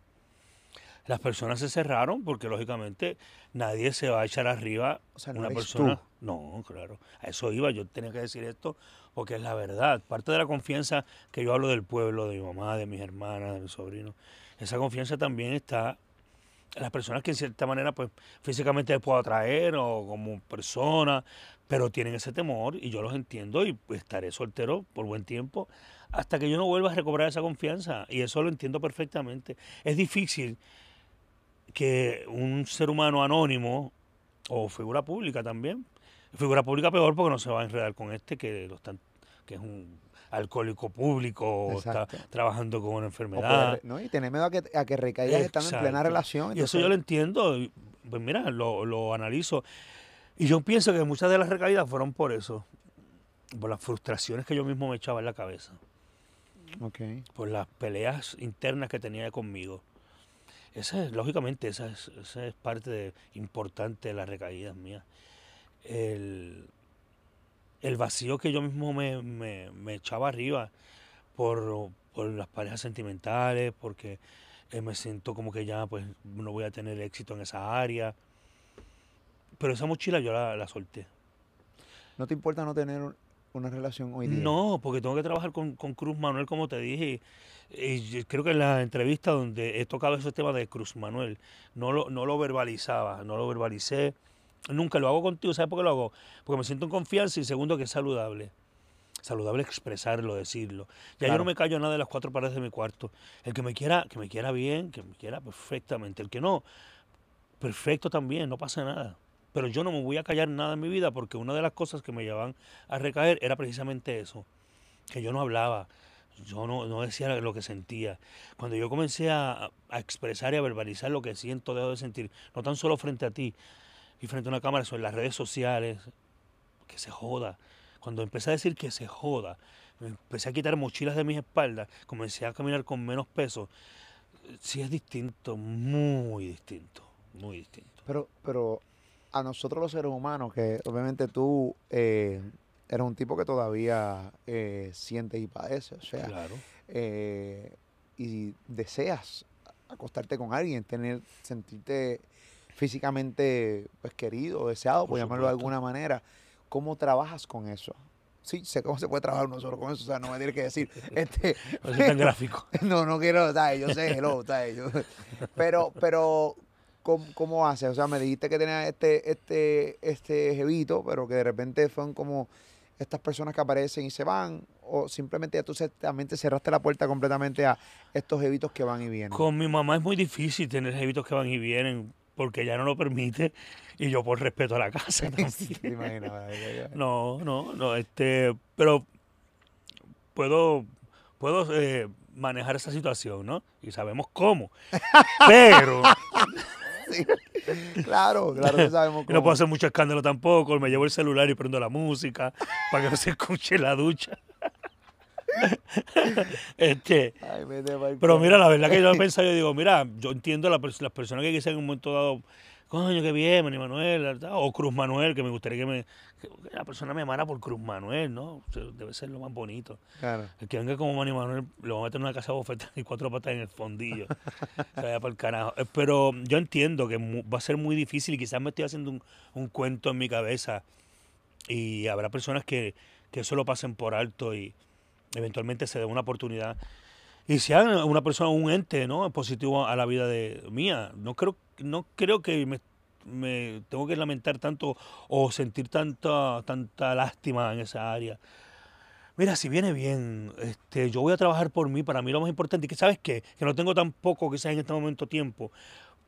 Las personas se cerraron porque lógicamente nadie se va a echar arriba O sea, no una persona. tú. No, claro. A eso iba. Yo tenía que decir esto porque es la verdad. Parte de la confianza que yo hablo del pueblo, de mi mamá, de mis hermanas, de mis sobrinos, esa confianza también está las personas que en cierta manera pues físicamente les puedo atraer o como persona, pero tienen ese temor y yo los entiendo y pues, estaré soltero por buen tiempo hasta que yo no vuelva a recobrar esa confianza y eso lo entiendo perfectamente. Es difícil que un ser humano anónimo o figura pública también, figura pública peor porque no se va a enredar con este que lo que es un alcohólico público o está trabajando con una enfermedad. ¿no? Y tener miedo a que, a que recaigas estando en plena relación. Y eso yo lo entiendo. Pues mira, lo, lo analizo. Y yo pienso que muchas de las recaídas fueron por eso. Por las frustraciones que yo mismo me echaba en la cabeza. Ok. Por las peleas internas que tenía conmigo. Esa es, lógicamente, esa es, esa es parte de- importante de las recaídas mías. El, el vacío que yo mismo me, me- me echaba arriba por, por las parejas sentimentales, porque eh, me siento como que ya pues no voy a tener éxito en esa área. Pero esa mochila yo la, la solté. ¿No te importa no tener un- una relación hoy día? No, porque tengo que trabajar con, con Cruz Manuel, como te dije. Y yo creo que en la entrevista donde he tocado esos temas de Cruz Manuel, no lo, no lo verbalizaba, no lo verbalicé. Nunca lo hago contigo. ¿Sabes por qué lo hago? Porque me siento en confianza y segundo que es saludable. Saludable expresarlo, decirlo. Ya yo no me callo nada de las cuatro paredes de mi cuarto. El que me quiera, que me quiera bien, que me quiera perfectamente. El que no, perfecto también, no pasa nada. Pero yo no me voy a callar nada en mi vida porque una de las cosas que me llevaban a recaer era precisamente eso, que yo no hablaba, yo no, no decía lo que sentía. Cuando yo comencé a, a expresar y a verbalizar lo que siento, dejo de sentir, no tan solo frente a ti y frente a una cámara, sino en las redes sociales, que se joda. Cuando empecé a decir que se joda, me empecé a quitar mochilas de mis espaldas, comencé a caminar con menos peso, sí es distinto, muy distinto, muy distinto. Pero, pero a nosotros los seres humanos, que obviamente tú eh, eres un tipo que todavía eh, siente y padece, o sea, Claro. eh, y deseas acostarte con alguien, tener, sentirte físicamente pues querido, deseado, por, llamarlo de alguna manera, ¿cómo trabajas con eso? Sí, sé cómo se puede trabajar uno solo con eso, o sea, no me tienes que decir, este, No es tan gráfico. no, no quiero, ¿sabes? Yo sé, hello, ¿sabes? Yo- pero, pero, ¿cómo, cómo haces? O sea, me dijiste que tenías este, este, este jevito, pero que de repente son como estas personas que aparecen y se van, o simplemente ya tú también te cerraste la puerta completamente a estos jevitos que van y vienen. Con mi mamá es muy difícil tener jevitos que van y vienen porque ella no lo permite y yo por respeto a la casa también. ¿Te imaginas? No, no, no, este, pero puedo, puedo eh, manejar esa situación, ¿no? Y sabemos cómo. Pero Sí. Claro, claro que sabemos no cómo. puedo hacer mucho escándalo tampoco. Me llevo el celular y prendo la música para que no se escuche la ducha. este, Ay, Pero mira, la verdad que yo he pensado, yo digo, mira, yo entiendo la pers- las personas que dicen en un momento dado, coño, qué bien, Manny Manuel, o Cruz Manuel, que me gustaría que, me, que la persona me amara por Cruz Manuel, ¿no? O sea, debe ser lo más bonito. Claro. El que venga como Manny Manuel, lo va a meter en una casa bofetada y cuatro patas en el fondillo. Se vaya para el carajo. Eh, Pero yo entiendo que va a ser muy difícil y quizás me estoy haciendo un, un cuento en mi cabeza y habrá personas que, que eso lo pasen por alto y eventualmente se den una oportunidad. y sean una persona, un ente, ¿no? Positivo a la vida de mía. No creo, no creo que me, me tengo que lamentar tanto o sentir tanta, tanta lástima en esa área. Mira, si viene bien, este, yo voy a trabajar por mí, para mí lo más importante, y que sabes qué, que no tengo tampoco quizás en este momento tiempo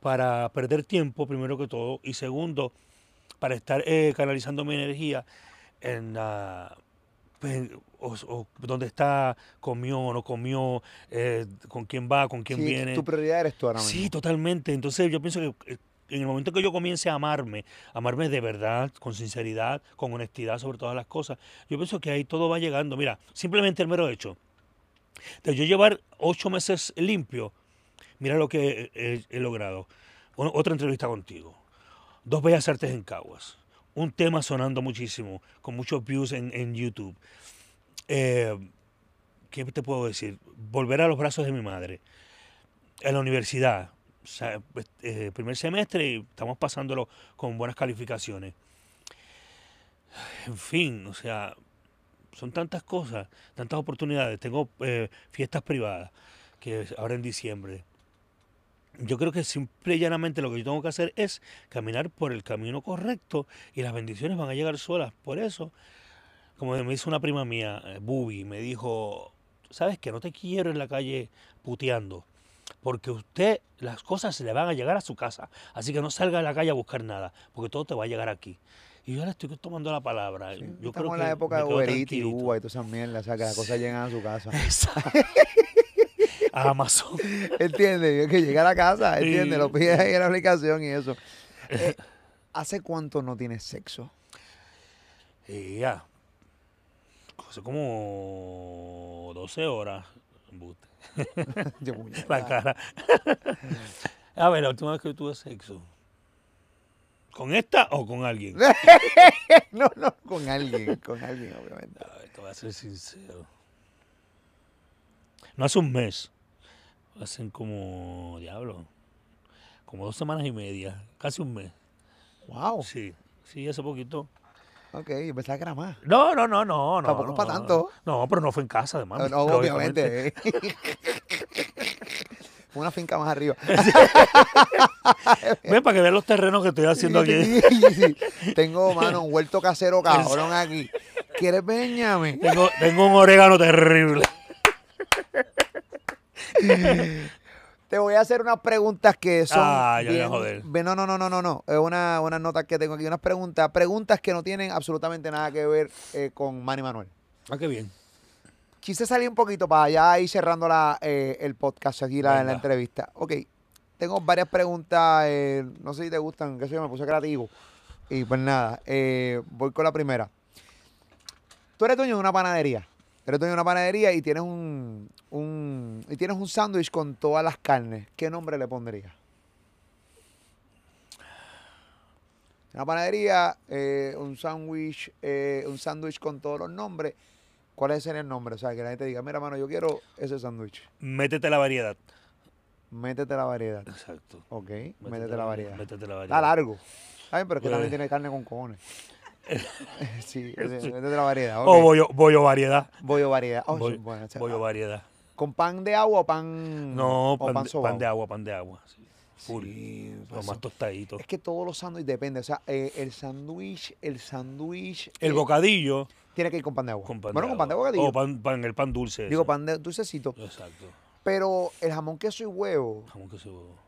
para perder tiempo, primero que todo, y segundo, para estar eh, canalizando mi energía en pues, o, o dónde está, comió o no comió, eh, con quién va, con quién Sí, viene. Tu prioridad eres tú ahora mismo. Sí, totalmente. Entonces yo pienso que eh, en el momento que yo comience a amarme, amarme de verdad, con sinceridad, con honestidad sobre todas las cosas, yo pienso que ahí todo va llegando. Mira, simplemente el mero hecho de yo llevar ocho meses limpio, mira lo que he, he- he logrado. O- Otra entrevista contigo. Dos Bellas Artes en Caguas. Un tema sonando muchísimo, con muchos views en, en YouTube. Eh, ¿Qué te puedo decir? Volver a los brazos de mi madre. En la universidad, o sea, eh, primer semestre y estamos pasándolo con buenas calificaciones. En fin, o sea, son tantas cosas, tantas oportunidades. Tengo eh, fiestas privadas, que ahora en diciembre. Yo creo que simple y llanamente lo que yo tengo que hacer es caminar por el camino correcto y las bendiciones van a llegar solas. Por eso, como me dice una prima mía, eh, Bubi, me dijo, ¿sabes que No te quiero en la calle puteando, porque usted, las cosas se le van a llegar a su casa, así que no salga a la calle a buscar nada, porque todo te va a llegar aquí. Y yo le estoy tomando la palabra. Sí, yo Estamos creo en que la época me de quedo Uber Eats y y todas esas mierdas, o sea, que las cosas llegan a su casa. Exacto. A Amazon. ¿Entiendes? Es que llega a la casa, ¿entiendes? Sí. Lo pides ahí en la aplicación y eso. Eh, ¿Hace cuánto no tienes sexo? Ya. Hace como 12 horas. La cara. A ver, la última vez que tuve sexo. ¿Con esta o con alguien? No, no, con alguien, con alguien, obviamente. A ver, te voy a ser sincero. No hace un mes. Hacen como, diablo, como dos semanas y media. Casi un mes. Wow. Sí, sí, hace poquito. Ok, yo pensaba que era más. No, no, no, no. no Tampoco no, pa' no, tanto. No, no, pero no fue en casa, además. No, no, lógicamente. obviamente. Fue una finca más arriba. Ven para que vean los terrenos que estoy haciendo aquí. Tengo, mano, un huerto casero cabrón aquí. ¿Quieres Benjame? Tengo, tengo un orégano terrible. Te voy a hacer unas preguntas que son. Ah, ya bien- voy a joder. bien- no, no, no, no, no, no. Es una, unas notas que tengo aquí, unas preguntas. Preguntas que no tienen absolutamente nada que ver eh, con Manny Manuel. Ah, qué bien. Quise salir un poquito para ya ir cerrando la, eh, el podcast aquí, la, entrevista. Ok, tengo varias preguntas, eh, no sé si te gustan, qué sé yo, me puse creativo. Y pues nada, eh, voy con la primera. Tú eres dueño de una panadería. Eres dueño de una panadería y tienes un, un y tienes un sándwich con todas las carnes. ¿Qué nombre le pondrías? Una panadería, eh, un sándwich, eh, un sándwich con todos los nombres. ¿Cuál sería el nombre? O sea, que la gente diga, mira, mano, yo quiero ese sándwich. Métete la variedad. Métete la variedad. Exacto. Ok, métete, la variedad. Métete la Está variedad. largo. Ay, pero es que Pues- también tiene carne con cojones. sí, métete la variedad. ok. O bollo, bollo variedad. Bollo variedad. Oh, Bollo- variedad. ¿Con pan de agua o pan No, o pan, de, pan de agua, pan de agua. sí. Full. Sí, Lo pues más eso. tostadito. Es que todos los sándwiches depende. O sea, eh, el sándwich, el sándwich El eh, bocadillo tiene que ir con pan de agua. con pan bueno, de con pan de agua. bocadillo. O pan, pan, el pan dulce. Digo, ese. pan de dulcecito. Exacto. Pero el jamón, queso y huevo Jamón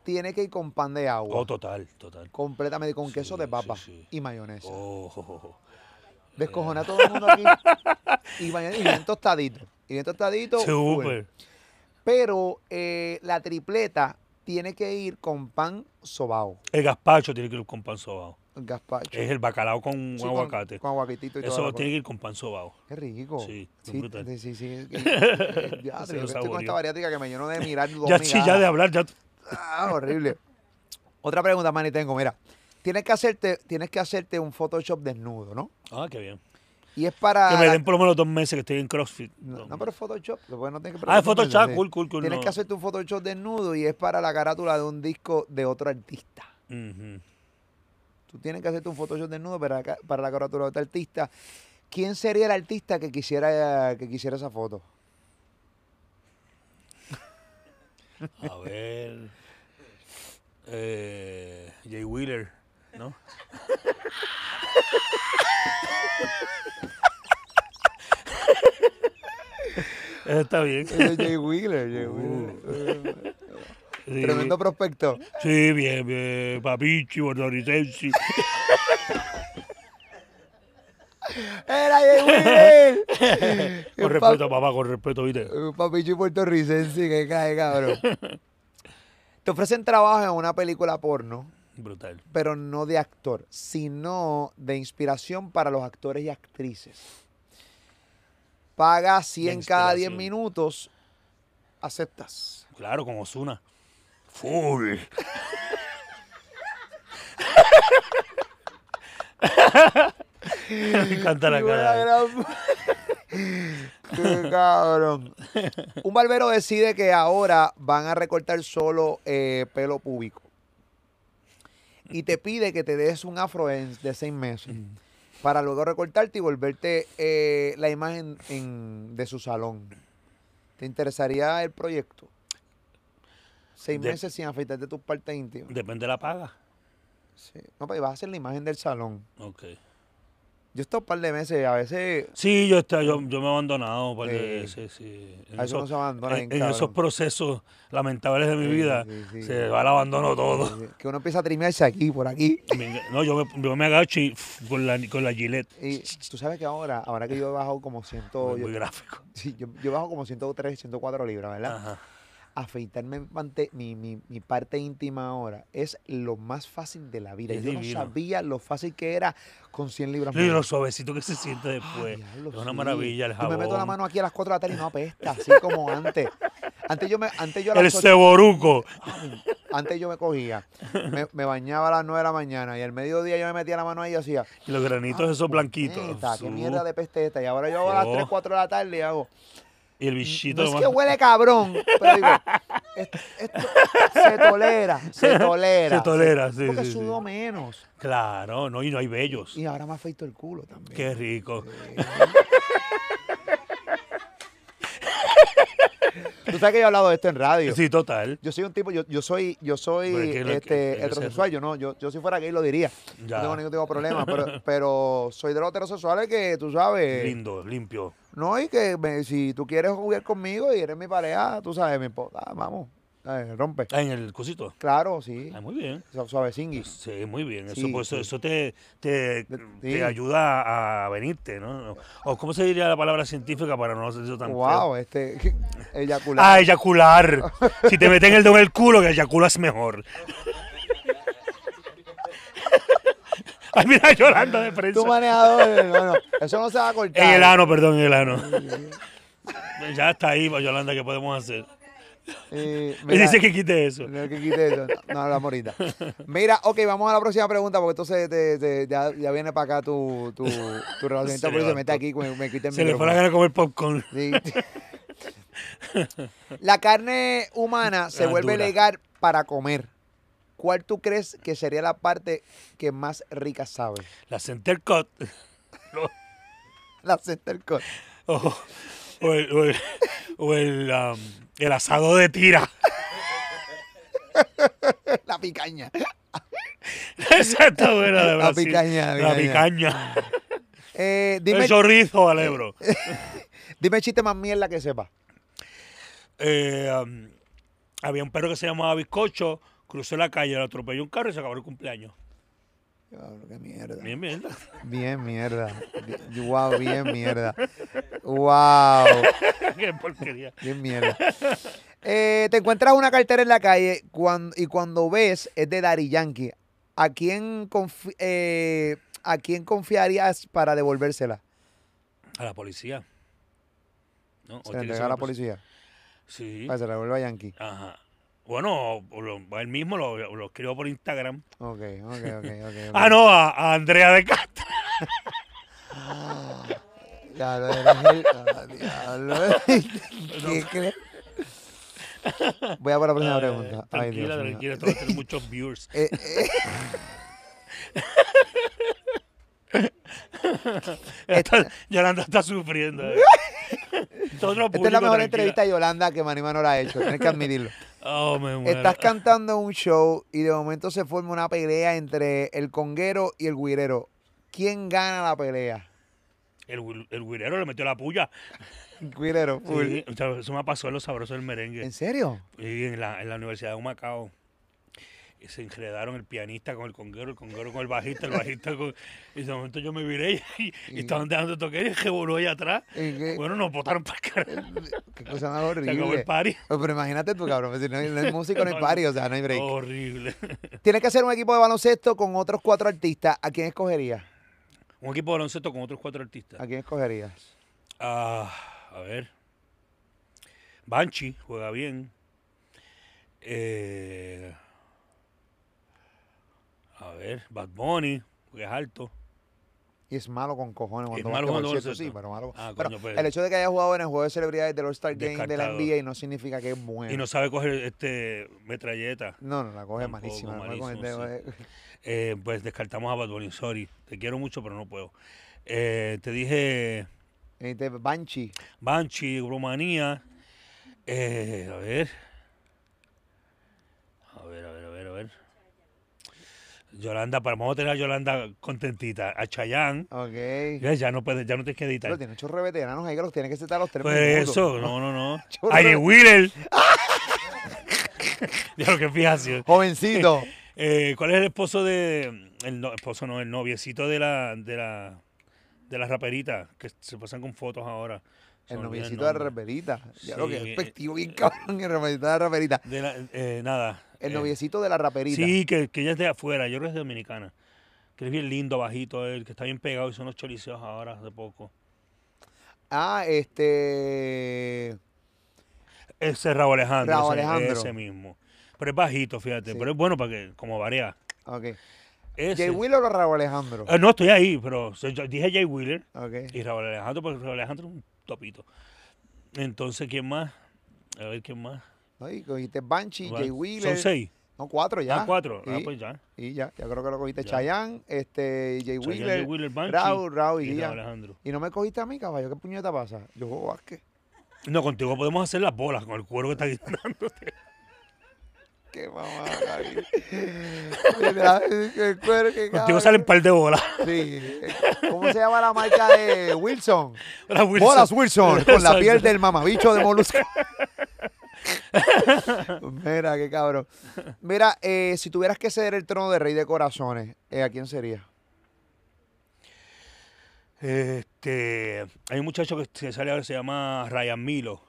tiene que ir con pan de agua. Oh, total, total. completamente con queso de papa sí, sí. y mayonesa. Oh, oh, oh. Descojona a todo el mundo aquí. y, mayonesa, y bien tostadito. Y bien tostadito. Súper. Pero eh, la tripleta tiene que ir con pan sobao. El gazpacho tiene que ir con pan sobao. Gazpacho. Es el bacalao con Sí, con- aguacate. Con, aguacatito y todo. Eso tiene que ir con pan sobao. Qué rico. Sí, sí, brutal. sí, sí, sí. Ya, yo estoy con esta bariátrica que me lleno de mirar dos Ya, de hablar, ya. Ah, horrible. Otra pregunta, Manny, tengo. Mira, tienes que hacerte, tienes que hacerte un Photoshop desnudo, ¿no? Ah, qué bien. Y es para. Que me den por lo menos dos meses que estoy en CrossFit. No, no, pero Photoshop. Después no tienes que Ah, Photoshop, cool, cool, cool. Tienes no. que hacerte un Photoshop desnudo y es para la carátula de un disco de otro artista. Ujú. Tú tienes que hacerte un Photoshop desnudo para, para la carátula de otro artista. ¿Quién sería el artista que quisiera, que quisiera esa foto? A ver. Eh, Jay Wheeler, ¿no? Eso está bien. Jay Wheeler, Jay Wheeler. Sí, Tremendo prospecto. Sí, bien, bien. Papichi, puertorricense. ¡Era Wheeler! Con respeto, papá, con respeto, ¿viste? Un papichi puertorricense que cae, cabrón. Te ofrecen trabajo en una película porno, Brutal. pero no de actor, sino de inspiración para los actores y actrices. Paga 100 cada 10 inspiración. minutos, aceptas. Claro, con Osuna. Full. Me encanta la cara. Qué cabrón. Un barbero decide que ahora van a recortar solo eh, pelo púbico. Y te pide que te des un afro de seis meses. Para luego recortarte y volverte eh, la imagen en- de su salón. ¿Te interesaría el proyecto? Seis De- meses sin afeitarte tus partes íntimas. Depende de la paga. Sí. No, pero vas a hacer la imagen del salón. Ok. Yo he estado un par de meses, a veces Sí, yo, está, yo, yo me he abandonado. un par de Sí. veces, sí. En, A eso no se abandona en- en esos procesos lamentables de mi Sí, vida, se va al abandono todo. que uno empieza a trimearse aquí, por aquí. No, yo me, yo me agacho y con la, con la gilet. Y tú sabes que ahora, ahora que yo he bajado como 100, Muy, yo, muy gráfico. sí, yo, yo bajo como 103, 104 libras, ¿verdad? Ajá. Afeitarme mi, mi, mi parte íntima ahora es lo más fácil de la vida. Es yo divino. no sabía lo fácil que era con 100 libras. Y menos. lo suavecito que se siente Ah, después. es una sí. maravilla el Yo jabón. me meto la mano aquí a las 4 de la tarde y no apesta, así como antes. Antes yo me, antes yo a las El ceboruco. antes yo me cogía, me, me bañaba a las 9 de la mañana y al mediodía yo me metía la mano ahí y hacía, Y los granitos esos blanquitos. Neta, qué mierda de peste esta. Y ahora yo a las Oh. 3, 4 de la tarde y hago. Y el bichito. No es que huele cabrón, pero digo, esto, esto se tolera, se tolera. Se tolera, sí, Porque sí, sudo sí. menos. Claro, no, y no hay bellos. Y ahora me afeito el culo también. Qué rico. Tú sabes que yo he hablado de esto en radio. Sí, total. Yo soy un tipo, yo, yo soy, yo soy Pero este, es heterosexual, yo no, yo, yo si fuera gay lo diría. Ya. No tengo ningún tipo de problema, pero, pero soy de los heterosexuales que tú sabes. Lindo, limpio. No, y que me- si tú quieres jugar conmigo y eres mi pareja, tú sabes, mi esposa, ah, eh, rompe. Ah, en el cosito. Claro, sí. Ah, muy bien. Su- Suavecingui. Sí, muy bien. Eso, Sí, pues, eso, sí. eso te, te, te ayuda a venirte, ¿no? O cómo se diría la palabra científica para no hacer eso tan feo? Wow, este, eyacular. Ah, eyacular. si te meten el dedo en el culo, que eyaculas mejor. Ay, mira, Yolanda de prensa. Tu manejador, no, no, eso no se va a cortar. En el ano, perdón, en el ano. ya está ahí, pues, Yolanda, ¿qué podemos hacer? Eh, mira, dice que quite eso. No, que quite eso. No, la morita. Mira, ok, vamos a la próxima pregunta porque entonces te- te- ya, ya viene para acá tu, tu, tu Se mete aquí, me, me quita el Se le fue la gana de comer popcorn. Sí. La carne humana se Ah, vuelve dura. legal para comer. ¿Cuál tú crees que sería la parte que más rica sabe? La center cut. La center cut. O, o el, o el, o el, um, el asado de tira. La picaña. Esa está buena de La Brasil. picaña, la La picaña. picaña. Eh, dime, El chorizo al ebro. dime el chiste más mierda que sepa. Eh, um, había un perro que se llamaba Bizcocho, cruzó la calle, lo atropelló un carro y se acabó el cumpleaños. Qué mierda. Bien, bien. Bien mierda. Wow, bien mierda. Wow, Qué porquería. bien mierda. Eh, te encuentras una cartera en la calle y cuando ves es de Daddy Yankee. ¿A quién, confi- eh, ¿A quién confiarías para devolvérsela? A la policía. ¿No? O Se entrega a la policía. Sí. Para que se la devuelva a Yankee. Ajá. Bueno, lo- él mismo lo, lo escribió por Instagram. Ok, ok, ok, ok. ok. Ah, no, a, a Andrea de Castro. Diablo, eres el- ah, diablo. ¿Qué crees? Voy a por la próxima Ay, pregunta. Ay, Dios tranquila, esto va a tener muchos viewers. Eh, eh, Yolanda está sufriendo. eh. Esta es la mejor tranquila. entrevista a Yolanda que Manny Manor ha hecho. Tienes que admitirlo. Oh, me muero. Estás cantando un show y de momento se forma una pelea entre el conguero y el guirero. ¿Quién gana la pelea? El, el guirero le metió la puya. Guirero, full. Sí, o sea, eso me pasó en los sabrosos del merengue. ¿En serio? Y en la, en la Universidad de Humacao. Se enredaron el pianista con el conguero, el conguero con el bajista, el bajista con... Y de momento yo me viré y, y estaban dejando de tocar y el revoló allá atrás. Bueno, nos botaron para el carajo. Qué cosa más Se acabó el horrible. party. Pero imagínate tú, cabrón. pues, Si no hay, no hay músico, no hay party, o sea, no hay break. Horrible. Tienes que hacer un equipo de baloncesto con otros cuatro artistas. ¿A quién escogerías? Un equipo de baloncesto con otros cuatro artistas. ¿A quién escogerías? Ah, a ver. Banshee juega bien. Eh, a ver, Bad Bunny, porque es alto. Y es malo con cojones cuando Es malo cuando ¿cierto? Sí, pero malo. Ah, Pero coño, pues. el hecho de que haya jugado en el juego de celebridades del All-Star Game de la. NBA no significa que es bueno. Y no sabe coger este metralleta. no, no, la coge Tampoco, malísima. el sí. eh. Eh, pues descartamos a Bad Bunny, sorry. Te quiero mucho, pero no puedo. Eh, te dije Banshee. Banshee, Rumanía. Eh, a ver. A ver, a ver, a ver, a ver. Yolanda, para vamos a tener a Yolanda contentita. A Chayanne. Ok. Ya, ya no puedes, ya no tienes que editar. Pero tiene chorro de veteranos ahí que los tiene que sentar a los tres Pues minutos. eso, no, no, no. Chorro. A Jay Wheeler. ya lo que fijación. Jovencito. Eh, ¿Cuál es el esposo de. El no- esposo no, el noviecito de la. de la. de la raperita, que se pasan con fotos ahora. El noviecito de la raperita. Ya lo que es efectivo, bien cabrón. El noviecito de la raperita. De la- eh, nada. El eh, noviecito de la raperita. Sí, que, que ella es de afuera, yo creo que es dominicana. Que es bien lindo, bajito él, que está bien pegado y son unos choliseos ahora hace poco. Ah, este. Ese es Raúl Alejandro. Raúl Alejandro. ese mismo. Pero es bajito, fíjate. Sí. Pero es bueno para que, como varía. Ok. Jay Wheeler o Raúl Alejandro. Ah, no, estoy ahí, pero dije Jay Wheeler Ok. y Raúl Alejandro, porque Raúl Alejandro es un topito. Entonces, ¿quién más? A ver, ¿quién más? Ay, cogiste Banshee, Jay Wheeler. Son seis. No, cuatro ya. Ah, cuatro. Ah, pues ya. Y ya, ya creo que lo cogiste. Ya. Chayanne, este, Jay Wheeler, Jay Wheeler, Banshee Raúl, Raúl y, y. Raúl Alejandro. Y no me cogiste a mí, caballo. ¿Qué puñeta pasa? Yo juego. No, contigo podemos hacer las bolas con el cuero que está guindándote. Qué mamá, cuero, Contigo salen un par de bolas. Sí. ¿Cómo se llama la marca de Wilson? Las Wilson. Bolas Wilson, con la piel del mamabicho de molusco. Mira, qué cabrón. Mira, eh, si tuvieras que ceder el trono de rey de corazones, eh, ¿a quién sería? Este, hay un muchacho que se sale ahora, se llama Ryan Milo.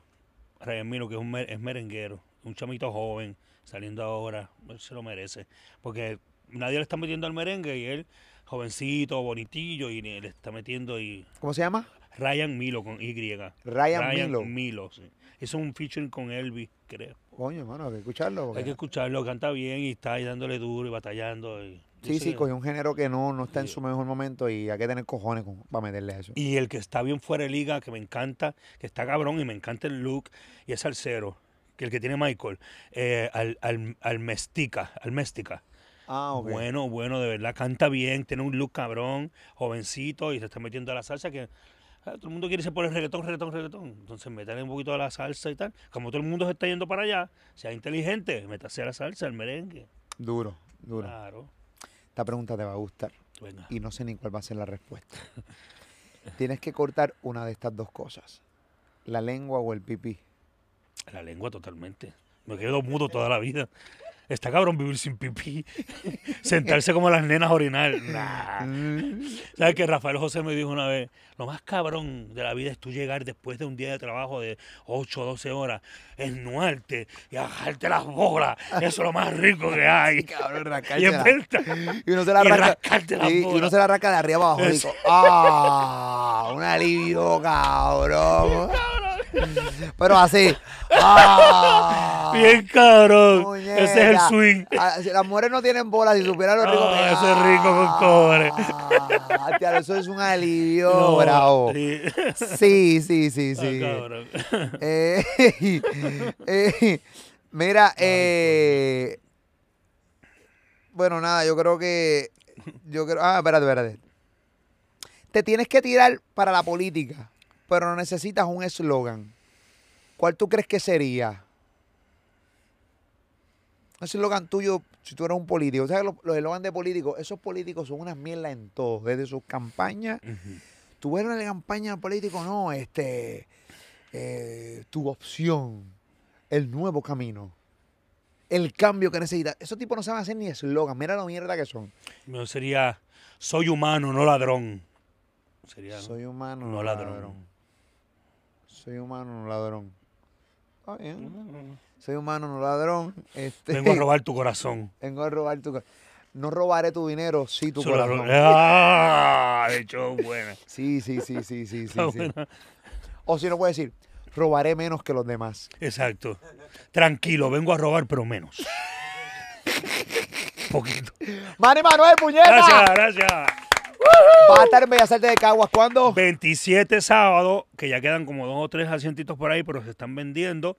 Ryan Milo, que es, un mer- es merenguero, un chamito joven, saliendo ahora, él se lo merece. Porque nadie le está metiendo al merengue y él, jovencito, bonitillo, y le está metiendo y ¿Cómo se llama? Ryan Milo con Y. Ryan, Milo. Milo, sí. Hizo un featuring con Elvis, creo. Coño, hermano, hay que escucharlo. porque- Hay que escucharlo, canta bien y está ahí dándole duro y batallando. y- Sí, sí, cogió un género que no, no está en su mejor momento y hay que tener cojones con- para meterle eso. Y el que está bien fuera de liga, que me encanta, que está cabrón y me encanta el look, y es Salcero, que el que tiene Michael, eh, al, al, al Mestica, al Mestica. Ah, ok. Bueno, bueno, de verdad, canta bien, tiene un look cabrón, jovencito, y se está metiendo a la salsa que todo el mundo quiere se poner reggaetón, reggaetón, reggaetón. Entonces métale un poquito a la salsa y tal. Como todo el mundo se está yendo para allá, sea inteligente, métase a la salsa, al merengue. Duro, duro. Claro. Esta pregunta te va a gustar Venga. y no sé ni cuál va a ser la respuesta. Tienes que cortar una de estas dos cosas. La lengua o el pipí. La lengua totalmente. Me quedo mudo toda la vida. Está cabrón vivir sin pipí. Sentarse como las nenas a orinar. Nah. ¿Sabes que Rafael José me dijo una vez? Lo más cabrón de la vida es tú llegar después de un día de trabajo de 8 o 12 horas, esnuarte y bajarte las bolas. Eso es lo más rico que hay. Cabrón, Y rascársela. es verdad. Y uno se la las y- y uno se la de arriba abajo. y digo, ¡Ah! Un alivio, cabrón. Pero así. ¡Ah! Bien cabrón. Ese es el Muñeca. swing. Ah, si las mujeres no tienen bolas, si supieran lo rico Ah, que eso es rico con. Ah, tío, eso es un alivio, No, bravo. sí. Sí, sí, sí. Eh, eh, mira, eh, bueno, nada, yo creo que, yo creo, ah, espérate, espérate. Te tienes que tirar para la política, pero no necesitas un eslogan. ¿Cuál tú crees que sería? Un eslogan tuyo, si tú eres un político. ¿Sabes los, los eslogans de políticos? Esos políticos son unas mierdas en todo. Desde sus campañas. Ujú. Tú ves una campaña político, no, este. eh, tu opción. El nuevo camino. El cambio que necesitas. Esos tipos no saben hacer ni eslogan. Mira la mierda que son. No sería soy humano, no ladrón. Sería. Soy humano, no no ladrón. ladrón. Soy humano, no ladrón. Está bien. Soy humano, no ladrón. Este, Vengo a robar tu corazón. Vengo a robar tu co- No robaré tu dinero, sí tu Solo corazón. Ah, de hecho, buena. Sí, sí, sí, sí, sí, sí, sí. O si no puedes decir, robaré menos que los demás. Exacto. Tranquilo, vengo a robar, pero menos. Poquito. ¡Manny Manuel, puñeta! Gracias, gracias. Va a estar en Bellas Artes de Caguas. ¿Cuándo? 27 sábado, que ya quedan como dos o tres asientitos por ahí, pero se están vendiendo.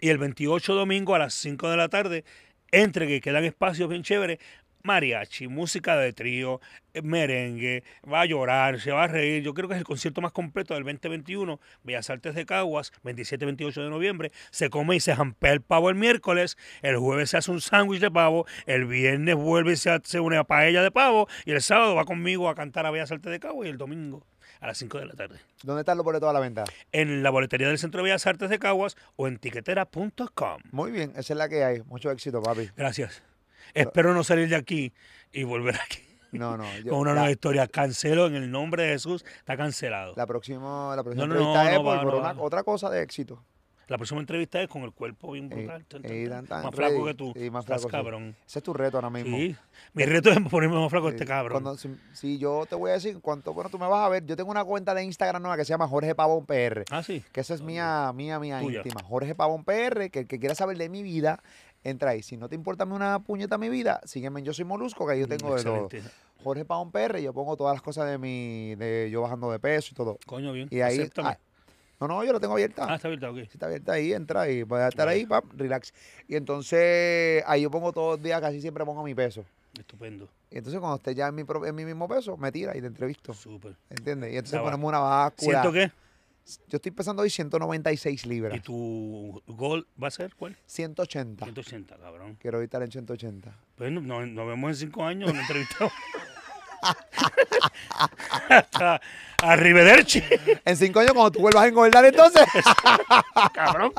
Y el 28 domingo a las 5 de la tarde, entre que quedan espacios bien chéveres, mariachi, música de trío, eh, merengue, va a llorar, se va a reír. Yo creo que es el concierto más completo del 2021, Bellas Artes de Caguas, 27-28 de noviembre. Se come y se jampea el pavo el miércoles, el jueves se hace un sándwich de pavo, el viernes vuelve y se hace una paella de pavo, y el sábado va conmigo a cantar a Bellas Artes de Caguas y el domingo a las 5 de la tarde. ¿Dónde están los boletos a la venta? En la boletería del Centro de Bellas Artes de Caguas o en tiquetera.com. Muy bien, esa es la que hay. Mucho éxito, papi. Gracias. Espero no salir de aquí y volver aquí No, no. yo- con una la, nueva historia. Cancelo en el nombre de Jesús. Está cancelado. la próxima, la próxima No, no, no, entrevista es por, va, por una- otra cosa de éxito. La próxima entrevista es con el cuerpo bien Eh, brutal. eh, tan. más flaco que tú. Sí, más Estás sí. cabrón. Ese es tu reto ahora mismo. Sí. Mi reto es ponerme más flaco Sí, este cabrón. Cuando, si, si yo te voy a decir cuánto, bueno, tú me vas a ver. Yo tengo una cuenta de Instagram nueva que se llama Jorge Pavón PR. Ah, sí. Que esa es mía, mía, mía Tuya. íntima. Jorge Pavón PR, que el que quiera saber de mi vida, entra ahí. Si no te importa una puñeta mi vida, sígueme en Yo Soy Molusco, que ahí yo tengo de todo. Excelente. Jorge Pavón PR, yo pongo todas las cosas de mi, de yo bajando de peso y todo. Coño, bien. Y ahí, ah, no, no, yo lo tengo abierta. Ah, está abierta, ok. Si está abierta ahí, entra y puedes estar ahí, pap, relax. Y entonces ahí yo pongo todos los días, casi siempre pongo mi peso. Estupendo. Y entonces cuando esté ya en mi, en mi mismo peso, me tira y te entrevisto. Súper. ¿Entiendes? Y entonces ponemos una báscula. ¿Siento qué? Yo estoy pesando hoy 196 libras. ¿Y tu gol va a ser cuál? 180. 180, cabrón. Quiero estar en 180. Pues no- no- nos vemos en cinco años en la entrevista. Hasta arrivederci, En cinco años, cuando tú vuelvas a engordar, entonces. cabrón.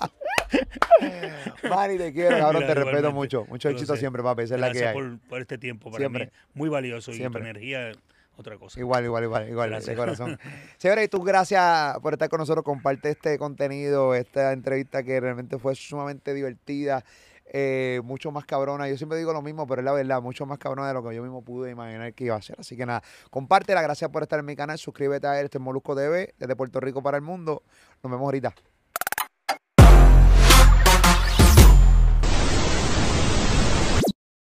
Mari, te quiero, cabrón. Mira, te respeto mucho. Mucho éxito siempre, papi. Esa es la que Gracias hay. por, por este tiempo. Para Siempre. mí, muy valioso. Y Siempre. tu energía otra cosa. Igual, igual, igual, igual, de Gracias. corazón. Señores, y tú gracias por estar con nosotros, comparte este contenido, esta entrevista que realmente fue sumamente divertida, eh, mucho más cabrona. Yo siempre digo lo mismo, pero es la verdad, mucho más cabrona de lo que yo mismo pude imaginar que iba a ser. Así que nada, compártela, gracias por estar en mi canal, suscríbete a él, este es Molusco TV, desde Puerto Rico para el mundo. Nos vemos ahorita.